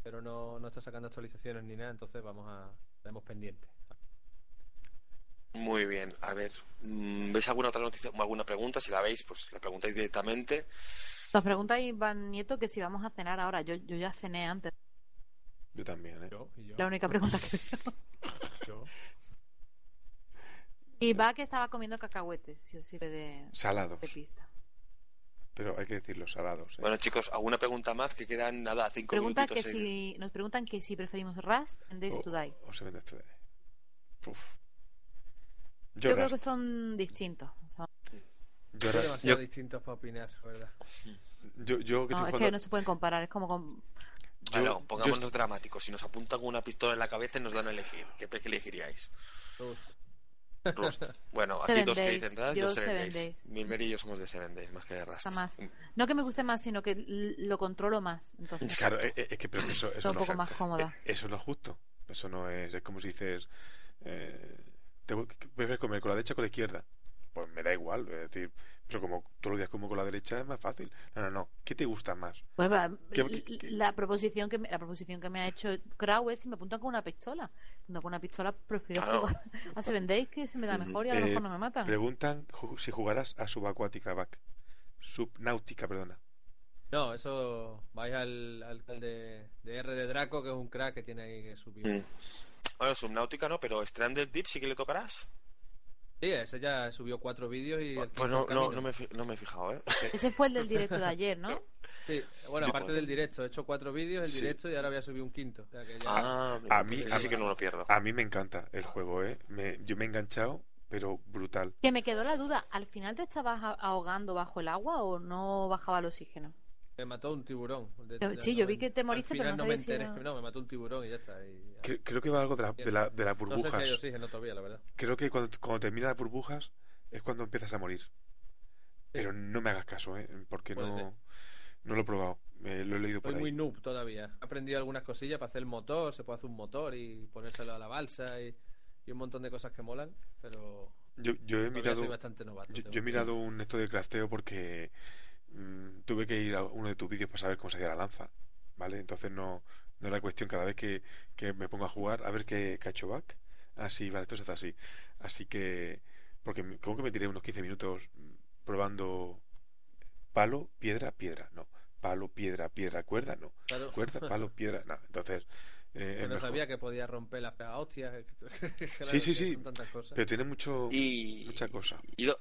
Pero no, no está sacando actualizaciones ni nada, entonces vamos a. Tenemos pendiente. Muy bien, a ver, mm, ¿veis alguna otra noticia o alguna pregunta? Si la veis, pues la preguntáis directamente. Nos pregunta Iván Nieto que si vamos a cenar ahora. Yo, yo ya cené antes. Yo también, ¿eh? Yo, y yo. La única pregunta que veo. <laughs> yo. Y va que estaba comiendo cacahuetes, si os sirve de, Salados. de pista. Pero hay que decirlo, salados. ¿eh? Bueno, chicos, ¿alguna pregunta más? Que quedan nada, cinco Pregunta que minutitos. en- si, nos preguntan que si preferimos Rust en Days O- to Die. o se vende este de- Uf. Yo, Yo, creo que son distintos. Son- Yo, Son Rust. demasiado Yo- distintos para opinar, ¿verdad? yo, yo que no, es que no se pueden comparar. Es como con... yo- Bueno, yo- pongámonos dramáticos. Si nos apuntan con una pistola en la cabeza y nos dan a elegir, ¿qué, qué elegiríais? Rust. Rust. <laughs> Bueno, aquí Seven dos que Days. dicen Rust, Yo yo Seven, Seven Days. Days. Milmer y yo somos de Seven Days, más que de Rust. Está más. No que me guste más, sino que lo controlo más. Entonces, Claro, es, es que pero eso, eso Está un no poco es- más cómoda. eh, Eso no es justo. Eso no es. Es como si dices. Eh, ¿te voy- prefieres comer con la derecha o con la izquierda? Pues me da igual. Es decir, pero como todos los días como con la derecha es más fácil. No, no, no. ¿Qué te gusta más? Pues, va, ¿Qué- l- qué- qué? la proposición que me, la proposición que me ha hecho Crow es si me apuntan con una pistola. No, con una pistola prefiero Claro. jugar <laughs> a Seven Days que se me da mejor y a lo Eh, mejor no me matan. Preguntan si jugarás a subacuática, back. Subnáutica, perdona. No, eso. Vais al, al, de, de R de Draco, que es un crack que tiene ahí que subir. Mm. Bueno, Subnautica no, pero Stranded Deep sí que le tocarás. Sí, ese ya subió cuatro vídeos y. Pues quinto no, no, no, me, no me he fijado, ¿eh? <laughs> Ese fue el del directo de ayer, ¿no? <laughs> Sí, bueno, Yo- aparte del directo, he hecho cuatro vídeos, el Sí. directo y ahora voy a subir un quinto. O sea que ya- Ah, a pues mí- que no lo pierdo. A mí me encanta el juego, ¿eh? Me- yo me he enganchado, pero brutal. Que me quedó la duda, ¿al final te estabas ahogando bajo el agua o no bajaba el oxígeno? Me mató un tiburón. De- Yo- de- sí, no yo vi me- que te moriste, pero final no me si enteré. era- No, me mató un tiburón y ya está. y- Cre- Creo que va algo de, la- de, la- de las No sé burbujas. si hay oxígeno todavía, la verdad. Creo que cuando, cuando termina las burbujas es cuando empiezas a morir. Pero no me hagas caso, ¿eh? Porque Puede no, ser. no lo he probado. Eh, lo he leído por Soy ahí. muy noob todavía. He aprendido algunas cosillas para hacer el motor, se puede hacer un motor y ponérselo a la balsa y, y un montón de cosas que molan, pero Yo, yo he mirado, soy bastante novato. yo, yo he mirado un esto de crafteo porque mm, tuve que ir a uno de tus vídeos para saber cómo se hacía la lanza, ¿vale? Entonces no, no era cuestión cada vez que, que me pongo a jugar a ver qué, hecho back. Ah, vale, esto se hace así. Así que, porque me- como que me tiré unos 15 minutos mm, probando palo, piedra, piedra, no. Palo, piedra, piedra, cuerda, no. Claro. Cuerda, palo, piedra, no. Entonces, <laughs> eh, Que es no mejor. sabía que podía romper las pegas hostias. Claro, <laughs> Sí, sí, que sí. son tantas cosas. Pero tiene mucho, Y, mucha cosa. y do-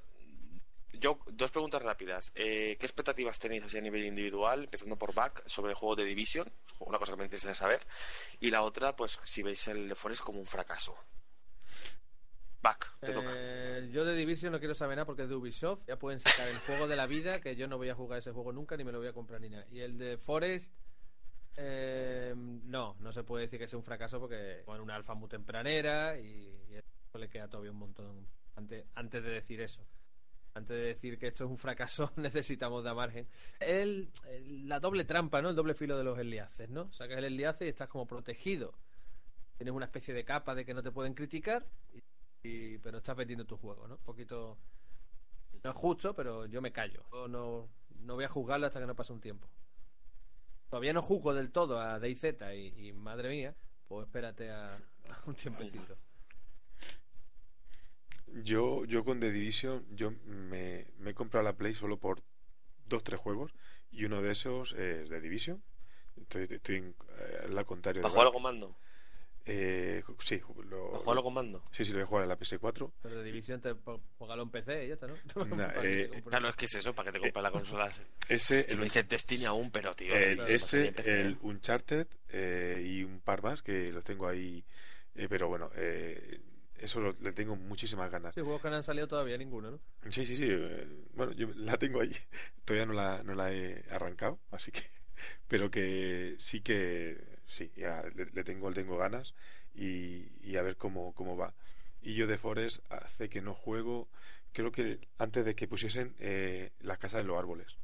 yo, dos preguntas rápidas. Eh, ¿Qué expectativas tenéis así a nivel individual, empezando por Back, sobre el juego de Division? Una cosa que me interesa saber. Y la otra, pues, si veis el de Forest como un fracaso. Back, te toca. Eh, yo de Division no quiero saber nada porque es de Ubisoft. Ya pueden sacar el juego de la vida, que yo no voy a jugar ese juego nunca, ni me lo voy a comprar ni nada. Y el de Forest, eh, no, no se puede decir que sea un fracaso porque con una alfa muy tempranera y, y eso le queda todavía un montón antes, antes de decir eso. Antes de decir que esto es un fracaso, <laughs> necesitamos dar margen. El, la doble trampa, ¿no? El doble filo de los enlaces, ¿no? Sacas el enlace y estás como protegido. Tienes una especie de capa de que no te pueden criticar, y, pero estás vendiendo tu juego, ¿no? Un poquito. No es justo, pero yo me callo. No, no voy a juzgarlo hasta que no pase un tiempo. Todavía no juzgo del todo a DayZ y, y madre mía, pues espérate a un tiempecito. Yo, yo con The Division, yo me, me he comprado la Play solo por dos, tres juegos y uno de esos es The Division. Estoy, estoy en eh, la contrario de ¿Para jugarlo con mando? Eh, sí, lo, ¿Para jugarlo con mando? sí, sí, lo voy a jugar en la PS4. Pero de División te póngalo en PC y ya está, ¿no? <laughs> Nah, ¿Para qué eh? Claro, es que es eso, para que te compres la consola. <laughs> Ese, Si el, me dices Destiny aún, pero tío. el- no ese, PC, el Uncharted eh, y un par más que los tengo ahí. eh, pero bueno, eh, eso lo- le tengo muchísimas ganas. Sí, juegos que no han salido todavía ninguno, ¿no? Sí, sí, sí. eh, bueno, yo la tengo ahí. <laughs> Todavía no la, no la he arrancado, así que. <laughs> Pero que sí que. Sí, ya le, le tengo, le tengo ganas y, y a ver cómo, cómo va. Y yo de Forest hace que no juego. Creo que antes de que pusiesen eh, las casas en los árboles.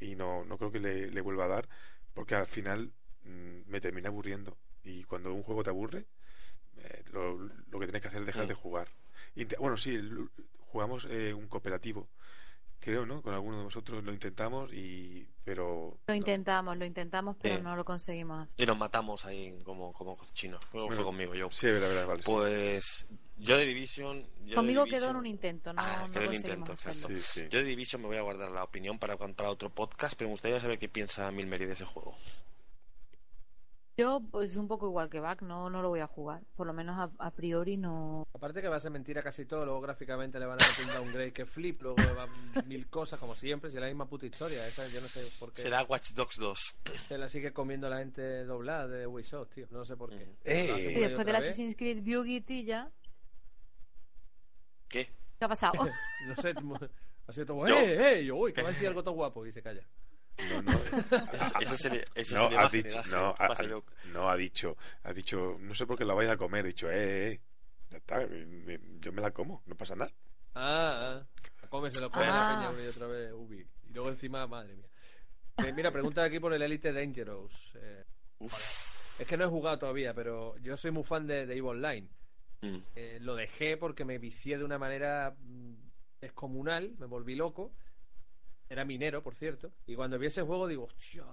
Y no, no creo que le, le vuelva a dar, porque al final mm, me termina aburriendo. Y cuando un juego te aburre, eh, lo, lo que tienes que hacer es dejar Mm. de jugar. Inte- bueno, sí, el- jugamos eh, un cooperativo, creo, ¿no? Con alguno de vosotros lo intentamos, y pero Lo intentamos, lo intentamos, pero no lo conseguimos hacer. Y nos matamos ahí como, como chinos. Fue, conmigo, yo. sí, verdad, verdad, vale. sí. Pues yo de Division. yo de Conmigo Division- quedó en un intento, no, Ah, no quedó en conseguimos intento, exacto. hacerlo. Sí, sí. Yo de Division me voy a guardar la opinión para, para otro podcast, pero me gustaría saber qué piensa Milmeri de ese juego. Yo, pues un poco igual que Back, no, no lo voy a jugar. Por lo menos a, a priori no. Aparte que va a ser mentira casi todo, luego gráficamente le van a meter un downgrade que flip, luego va <laughs> mil cosas como siempre, si es la misma puta historia, esa yo no sé por qué Será Watch Dogs 2. se la sigue comiendo la gente doblada de Ubisoft, tío, no sé por qué. ¡Eh! Y después del. Assassin's Creed Beauty ya. ¿Qué? ¿Qué ha pasado? <laughs> No sé, ha sido todo, Yo- ¡eh, eh! Uy, que va a decir algo todo guapo y se calla. No, no. <laughs> Eso, eso sería, eso No, sería más dicho, no, ha, ha- no, ha dicho, ha dicho, no sé por qué la vais a comer, ha dicho, eh, eh, ya está, me- yo me la como, no pasa nada. Ah, ah. Cómeselo, come Ah. la peña una y otra vez, Ubi. Y luego encima, madre mía. Eh, mira, pregunta aquí por el Elite Dangerous. Eh, Uf. es que no he jugado todavía, pero yo soy muy fan de, de EVE Online. Mm. Eh, lo dejé porque me vicié de una manera mm, descomunal, me volví loco. Era minero, por cierto. Y cuando vi ese juego digo, hostia.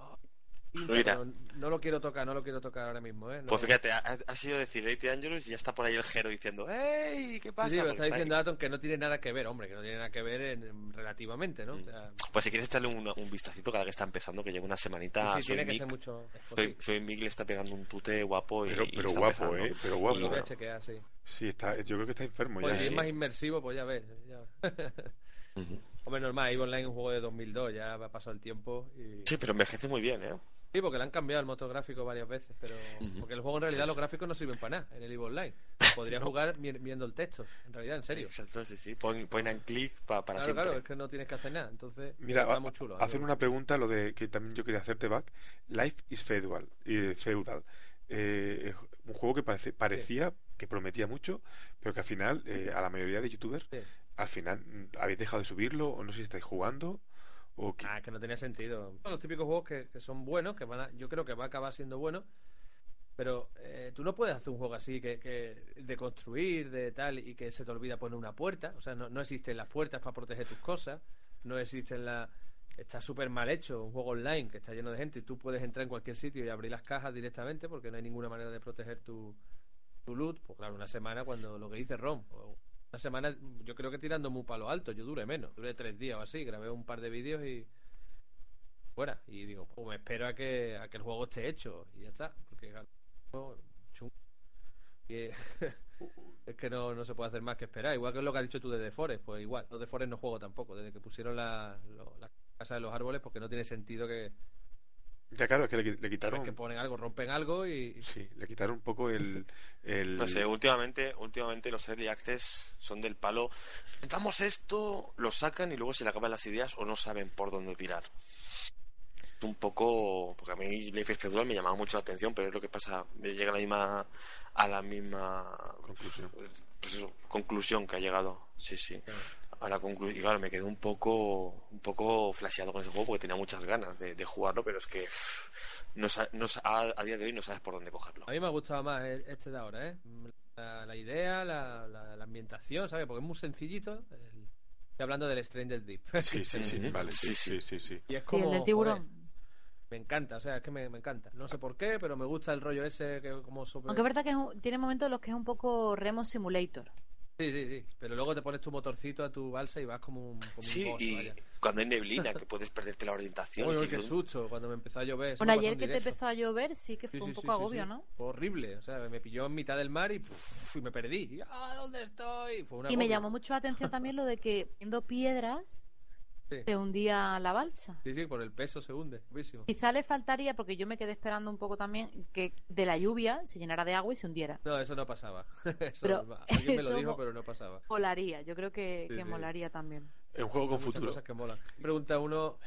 Mira. pero no lo quiero tocar, no lo quiero tocar ahora mismo, ¿eh? No- Pues fíjate, ha, ha sido decir Elite Dangerous y ya está por ahí el Jero diciendo ¡Ey! ¿Qué pasa? Sí, pero está está diciendo. Atom que no tiene nada que ver, hombre, que no tiene nada que ver en- en- relativamente, ¿no? Mm. O sea, Pues si quieres echarle un, un vistacito cada que está empezando, que lleva una semanita. sí, soy tiene que Mick, ser mucho. soy, soy Mick le está pegando un tute guapo y, Pero, y pero está guapo, empezando. eh, pero Y guapo. a bueno. chequear, sí. Sí, está, yo creo que está enfermo Pues ya. si es ¿eh? más inmersivo, pues ya ves. ya. <laughs> Ujú. Hombre, normal, EVE Online es un juego de 2002, ya ha pasado el tiempo. Y... Sí, pero envejece muy bien, ¿eh? Sí, porque le han cambiado el motor gráfico varias veces, pero Ujú. porque el juego en realidad los gráficos no sirven para nada en el EVE Online. <laughs> podrías jugar vi- viendo el texto, en realidad, en serio. Exacto, sí, sí. Point, point and click pa- para Claro, siempre. claro, es que no tienes que hacer nada. Entonces, Mira, está muy chulo. hacer una pregunta, lo de que también yo quería hacerte, Back. Life is Feudal. eh, feudal. Eh, un juego que parece, parecía que prometía mucho, pero que al final, eh, a la mayoría de youtubers, Sí. Al final mm, habéis dejado de subirlo, o no sé si estáis jugando, o que... Ah, que no tenía sentido. Los típicos juegos que, que son buenos, que van a, yo creo que va a acabar siendo bueno, pero eh, tú no puedes hacer un juego así que, que de construir, de tal, y que se te olvida poner una puerta. O sea, no, no existen las puertas para proteger tus cosas, no existen las... Está súper mal hecho, un juego online que está lleno de gente y tú puedes entrar en cualquier sitio y abrir las cajas directamente porque no hay ninguna manera de proteger tu, tu loot. Pues claro, una semana cuando lo que dice Rom. Una semana, yo creo que tirando muy palo alto, yo duré menos, duré tres días o así, grabé un par de vídeos y fuera. Y digo, pues me espero a que, a que el juego esté hecho y ya está. Porque chungo. <laughs> Es que no, no se puede hacer más que esperar. Igual que lo que has dicho tú de The Forest, pues igual. Los The Forest no juego tampoco, desde que pusieron la, lo- la casa de los árboles, porque no tiene sentido que, Ya claro, es que le, quitaron... que ponen algo, rompen algo y... Sí, le quitaron un poco el... el... No sé, últimamente, últimamente los early access son del palo. Intentamos esto, lo sacan y luego se le acaban las ideas o no saben por dónde tirar. Es un poco. Porque a mí Life is Feudal me llamaba mucho la atención, pero es lo que pasa. Me llega a la misma. A la misma. Conclusión. Pues eso, conclusión que ha llegado. Sí, sí. A la conclusión. Y claro, me quedé un poco. Un poco flasheado con ese juego porque tenía muchas ganas de, de jugarlo, pero es que. pff, No, sa- no a, a día de hoy no sabes por dónde cogerlo. A mí me ha gustado más el- este de ahora, ¿eh? La, la idea, la, la, la ambientación, ¿sabes? Porque es muy sencillito. El- Estoy hablando del Stranger Deep. Sí, sí, sí, <laughs> vale, sí, Sí, sí, sí. Y es como. el joder, tiburón. me encanta, o sea, es que me, me encanta. No sé por qué, pero me gusta el rollo ese que como sobre... Aunque es verdad que es un- tiene momentos en los que es un poco Remo Simulator. Sí, sí, sí. Pero luego te pones tu motorcito a tu balsa y vas como un, como Sí, un boss, y vaya. cuando hay neblina, <laughs> que puedes perderte la orientación. Uy, qué susto cuando me empezó a llover. Bueno, ayer que te empezó a llover sí que fue sí, un sí, poco sí, agobio, sí. ¿no? Fue horrible, o sea, me pilló en mitad del mar y, puf, y me perdí. Y, ah, ¿dónde estoy? Fue una Y me llamó mucho la atención también lo de que viendo piedras Sí. se hundía la balsa. Sí, sí, por el peso se hunde. Obvísimo. Quizá le faltaría, porque yo me quedé esperando un poco también, que de la lluvia se llenara de agua y se hundiera. No, eso no pasaba. <laughs> Eso Pero no- <laughs> alguien me lo dijo, pero no pasaba. Molaría, yo creo que, Sí, que sí. molaría también. Es un juego con Muchas futuro. cosas que molan. Pregunta uno,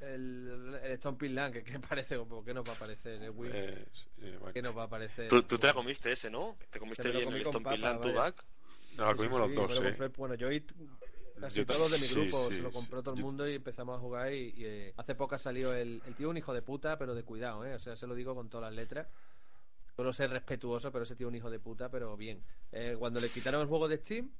el, el Stomping Land, que qué <laughs> parece, ¿por qué nos va a aparecer el Wii? Eh, eh, bueno. ¿Qué nos va a aparecer? Tú, tú te la comiste ese, ¿no? ¿Te comiste lo bien comí el Stomping Land vaya. Back? Nos la Sí, comimos sí, los me dos, lo ¿eh? compré- bueno, yo casi Yo todos los de mi grupo sí, se lo sí. compró todo el Yo- mundo y empezamos a jugar y, y, eh, hace poco ha salido el, el tío un hijo de puta, pero de cuidado, ¿eh? O sea, se lo digo con todas las letras. Suelo ser respetuoso, pero ese tío un hijo de puta, pero bien. Eh, cuando le quitaron el juego de Steam,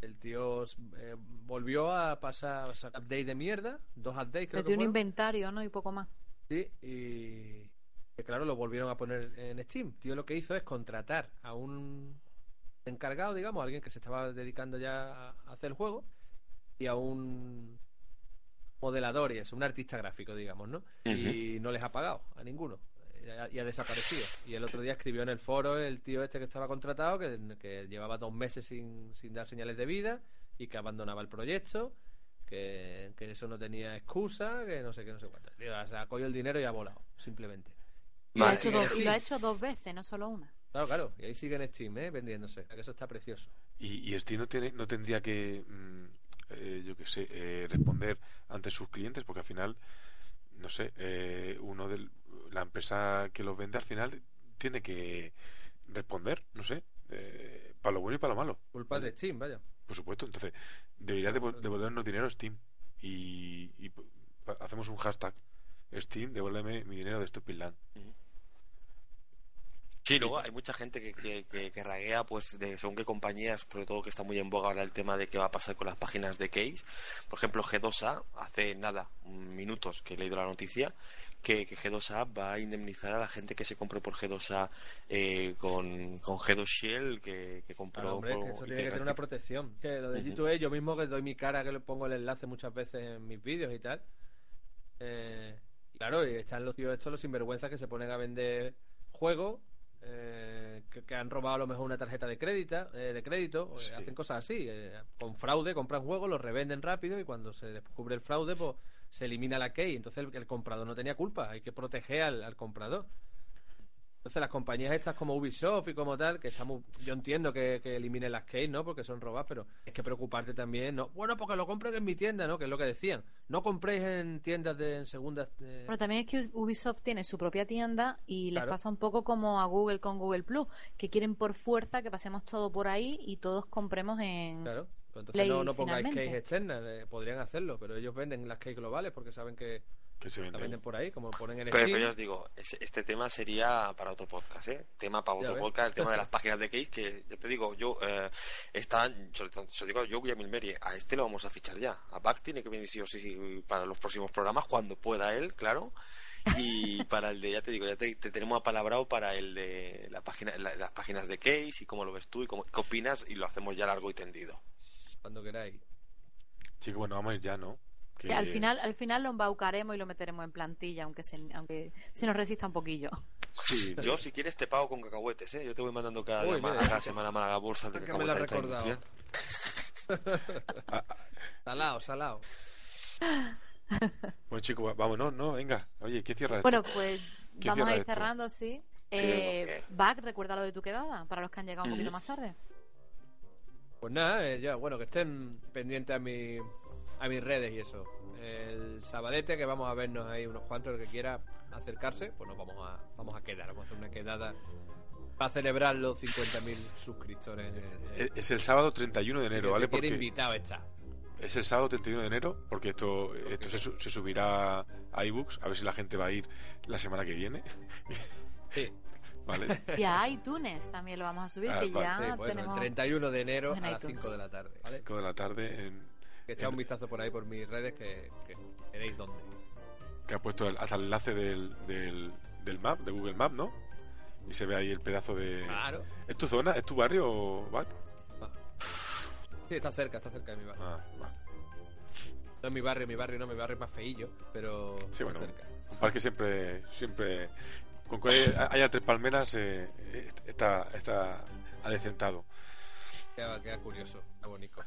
el tío eh, volvió a pasar o sea, update de mierda, dos updates creo Le que dio un inventario, ¿no? Y poco más. Sí, y que claro, lo volvieron a poner en Steam. Tío, lo que hizo es contratar a un encargado, digamos, a alguien que se estaba dedicando ya a hacer el juego, y a un modelador y eso, un artista gráfico, digamos, ¿no? Y no les ha pagado a ninguno. Y ha- desaparecido. Y el otro día escribió en el foro el tío este que estaba contratado, que, que llevaba dos meses sin, sin dar señales de vida y que abandonaba el proyecto, que, que eso no tenía excusa, que no sé qué, no sé cuánto. Tío, o sea, ha cogido el dinero y ha volado, simplemente. Y lo, ha Madre hecho mía. dos, y lo ha hecho dos veces, no solo una. Claro, claro. Y ahí sigue en Steam, ¿eh? Vendiéndose. Que eso está precioso. Y, y Steam no, tiene, no tendría que, mm, eh, yo qué sé, eh, responder ante sus clientes, porque al final, no sé, eh, uno de la empresa que los vende al final tiene que responder, no sé, eh, para lo bueno y para lo malo. Culpa de Steam, vaya. Por supuesto, entonces debería devol- devolvernos dinero a Steam y, y hacemos un hashtag Steam, devuélveme mi dinero de Stupid Land. Sí, luego hay mucha gente que, que, que, que raguea, pues, de según qué compañías, sobre todo que está muy en boga ahora el tema de qué va a pasar con las páginas de case. Por ejemplo, G2A, hace nada, minutos que he leído la noticia, que, que G2A va a indemnizar a la gente que se compró por G2A eh, con, con G2 Shell, que, que compró. Claro, hombre, por- que eso tiene que tener una protección. Que lo de Ujú. G2E, yo mismo que doy mi cara, que le pongo el enlace muchas veces en mis vídeos y tal. Eh, claro, y están los tíos estos, los sinvergüenzas que se ponen a vender juegos. Eh, que, que han robado a lo mejor una tarjeta de crédito, eh, de crédito, eh, Sí. hacen cosas así, eh, con fraude, compran juegos, los revenden rápido y cuando se descubre el fraude, pues se elimina la key. Entonces el, el comprador no tenía culpa, hay que proteger al, al comprador. Entonces las compañías estas como Ubisoft y como tal, que estamos, yo entiendo que, que eliminen las keys, ¿no? Porque son robadas, pero es que preocuparte también, ¿no? Bueno, porque lo compren en mi tienda, ¿no? Que es lo que decían. No compréis en tiendas de en segundas. Bueno, también es que Ubisoft tiene su propia tienda y les Claro. pasa un poco como a Google con Google Plus, que quieren por fuerza que pasemos todo por ahí y todos compremos en. Claro. Pues entonces Play no, no pongáis finalmente. keys externas, eh, podrían hacerlo, pero ellos venden las keys globales porque saben que Que se la venden por ahí, como ponen en Pero, Steam. pero ya os digo, este tema sería para otro podcast, ¿eh? Tema para otro podcast, el tema de las <laughs> páginas de case, que ya te digo, yo, eh, digo yo, William Milmeri, a este lo vamos a fichar ya. A Back tiene que venir sí o sí para los próximos programas, cuando pueda él, claro. Y <laughs> para el de, ya te digo, ya te, te tenemos apalabrado para el de la página, la- las páginas de case y cómo lo ves tú y cómo, qué opinas y lo hacemos ya largo y tendido. Cuando queráis. Chicos, bueno, vamos a ir ya, ¿no? Al final, al final lo embaucaremos y lo meteremos en plantilla, aunque se, aunque se nos resista un poquillo. Sí, Yo, si quieres, te pago con cacahuetes, ¿eh? Yo te voy mandando cada, Uy, día cada semana más bolsas de cacahuetes. Ah, <laughs> ah, Salao, salao. bueno, chicos, vámonos, ¿no? Venga. Oye, ¿qué cierra esto? Bueno, pues ¿Qué vamos a ir esto? cerrando, sí. Eh. Back, recuerda lo de tu quedada, para los que han llegado un poquito Ujú. más tarde. Pues nada, eh, ya, bueno, que estén pendientes a, mi, a mis redes y eso. El sabadete, que vamos a vernos ahí unos cuantos, el que quiera acercarse, pues nos vamos a, vamos a quedar, vamos a hacer una quedada para celebrar los 50.000 suscriptores. en el- Es- Es el sábado 31 de enero, ¿vale? Porque invitado está. es el sábado 31 de enero, porque esto, esto se, su- se subirá a iBooks, a ver si la gente va a ir la semana que viene, Sí, <laughs> ¿vale? Y a iTunes también lo vamos a subir, Ah, que vale. ya sí, pues eso, tenemos. el 31 de enero en a las iTunes. 5 de la tarde, ¿vale? 5 de la tarde, en, Que echad un vistazo por ahí por mis redes que, que veréis dónde. que ha puesto el- hasta el enlace del, del, del map, de Google Map, ¿no? Y se ve ahí el pedazo de... Claro. ¿Es tu zona? ¿Es tu barrio, Bac? Sí, está cerca, está cerca de mi barrio. Ah, vale. No es mi barrio, mi barrio no, mi barrio es más feillo, pero Sí, está bueno. cerca. Un parque siempre, siempre, con que haya tres palmeras, eh, eh, está, está adecentado. Queda, queda curioso, queda bonito.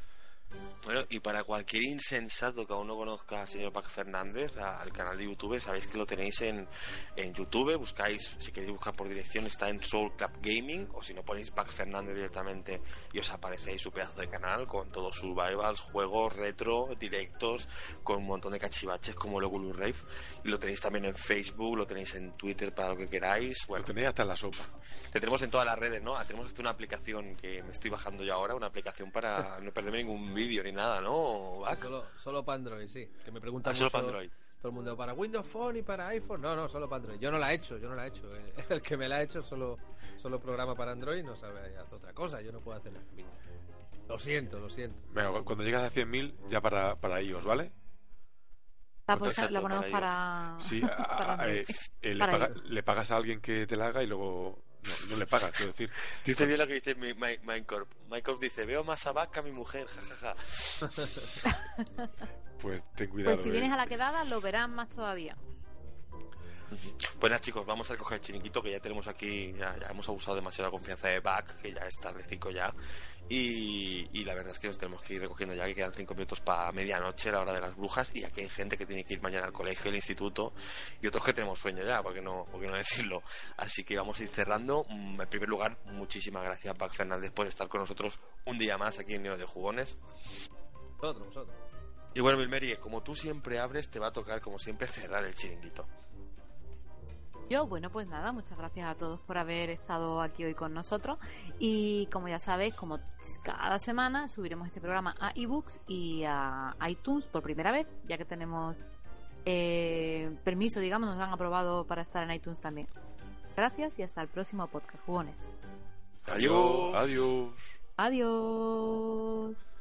Bueno, y para cualquier insensato que aún no conozca al señor Pac Fernández, al canal de YouTube, sabéis que lo tenéis en, en YouTube, buscáis, si queréis buscar por dirección, está en Soul Club Gaming, o si no ponéis Pac Fernández directamente y os aparece su pedazo de canal con todos survivals, juegos retro, directos, con un montón de cachivaches como el Oculus Rave. Y lo tenéis también en Facebook, lo tenéis en Twitter para lo que queráis. Bueno, Lo tenéis hasta en la sopa. te tenemos en todas las redes, ¿no? Tenemos hasta una aplicación que me estoy bajando yo ahora, una aplicación para no perderme ningún vídeo ni nada, ¿no? Solo, solo para Android, sí. Que me preguntan Ah, solo mucho para Android. todo el mundo, ¿para Windows Phone y para iPhone? No, no, solo para Android. Yo no la he hecho, yo no la he hecho. El, <laughs> el que me la ha hecho solo, solo programa para Android no sabe hacer otra cosa. Yo no puedo hacer nada. Lo siento, lo siento. Venga, cu- cuando llegas a 100.000, ya para, para iOS, ¿vale? Ah, pues ponemos para para. Sí, a- a- para a- eh, eh, paga- le pagas a alguien que te la haga y luego no, no le pagas, quiero decir. <laughs> Dice bien lo que dice mi- Mi- Minecorp. Minecorp dice, veo más a que a mi mujer, jajaja. <laughs> Pues ten cuidado. Pues si eh. vienes a la quedada, lo verán más todavía. Pues nada, chicos, vamos a recoger el chiringuito que ya tenemos aquí, ya, ya hemos abusado demasiado de la confianza de Bac, que ya es tarde 5 ya. Y, y la verdad es que nos tenemos que ir recogiendo ya, que quedan 5 minutos para medianoche, la hora de las brujas, y aquí hay gente que tiene que ir mañana al colegio, al instituto, y otros que tenemos sueño ya, ¿por qué no, por qué no decirlo? Así que vamos a ir cerrando. Mm, En primer lugar, muchísimas gracias, Bac Fernández, por estar con nosotros un día más aquí en Neo de Jugones. Vosotros, vosotros. Y bueno, Milmeri, como tú siempre abres, te va a tocar, como siempre, cerrar el chiringuito. Yo, bueno, pues nada, muchas gracias a todos por haber estado aquí hoy con nosotros. Y como ya sabéis, como cada semana subiremos este programa a ebooks y a iTunes por primera vez, ya que tenemos eh, permiso, digamos, nos han aprobado para estar en iTunes también. Gracias y hasta el próximo podcast, jugones. Adiós. Adiós. Adiós.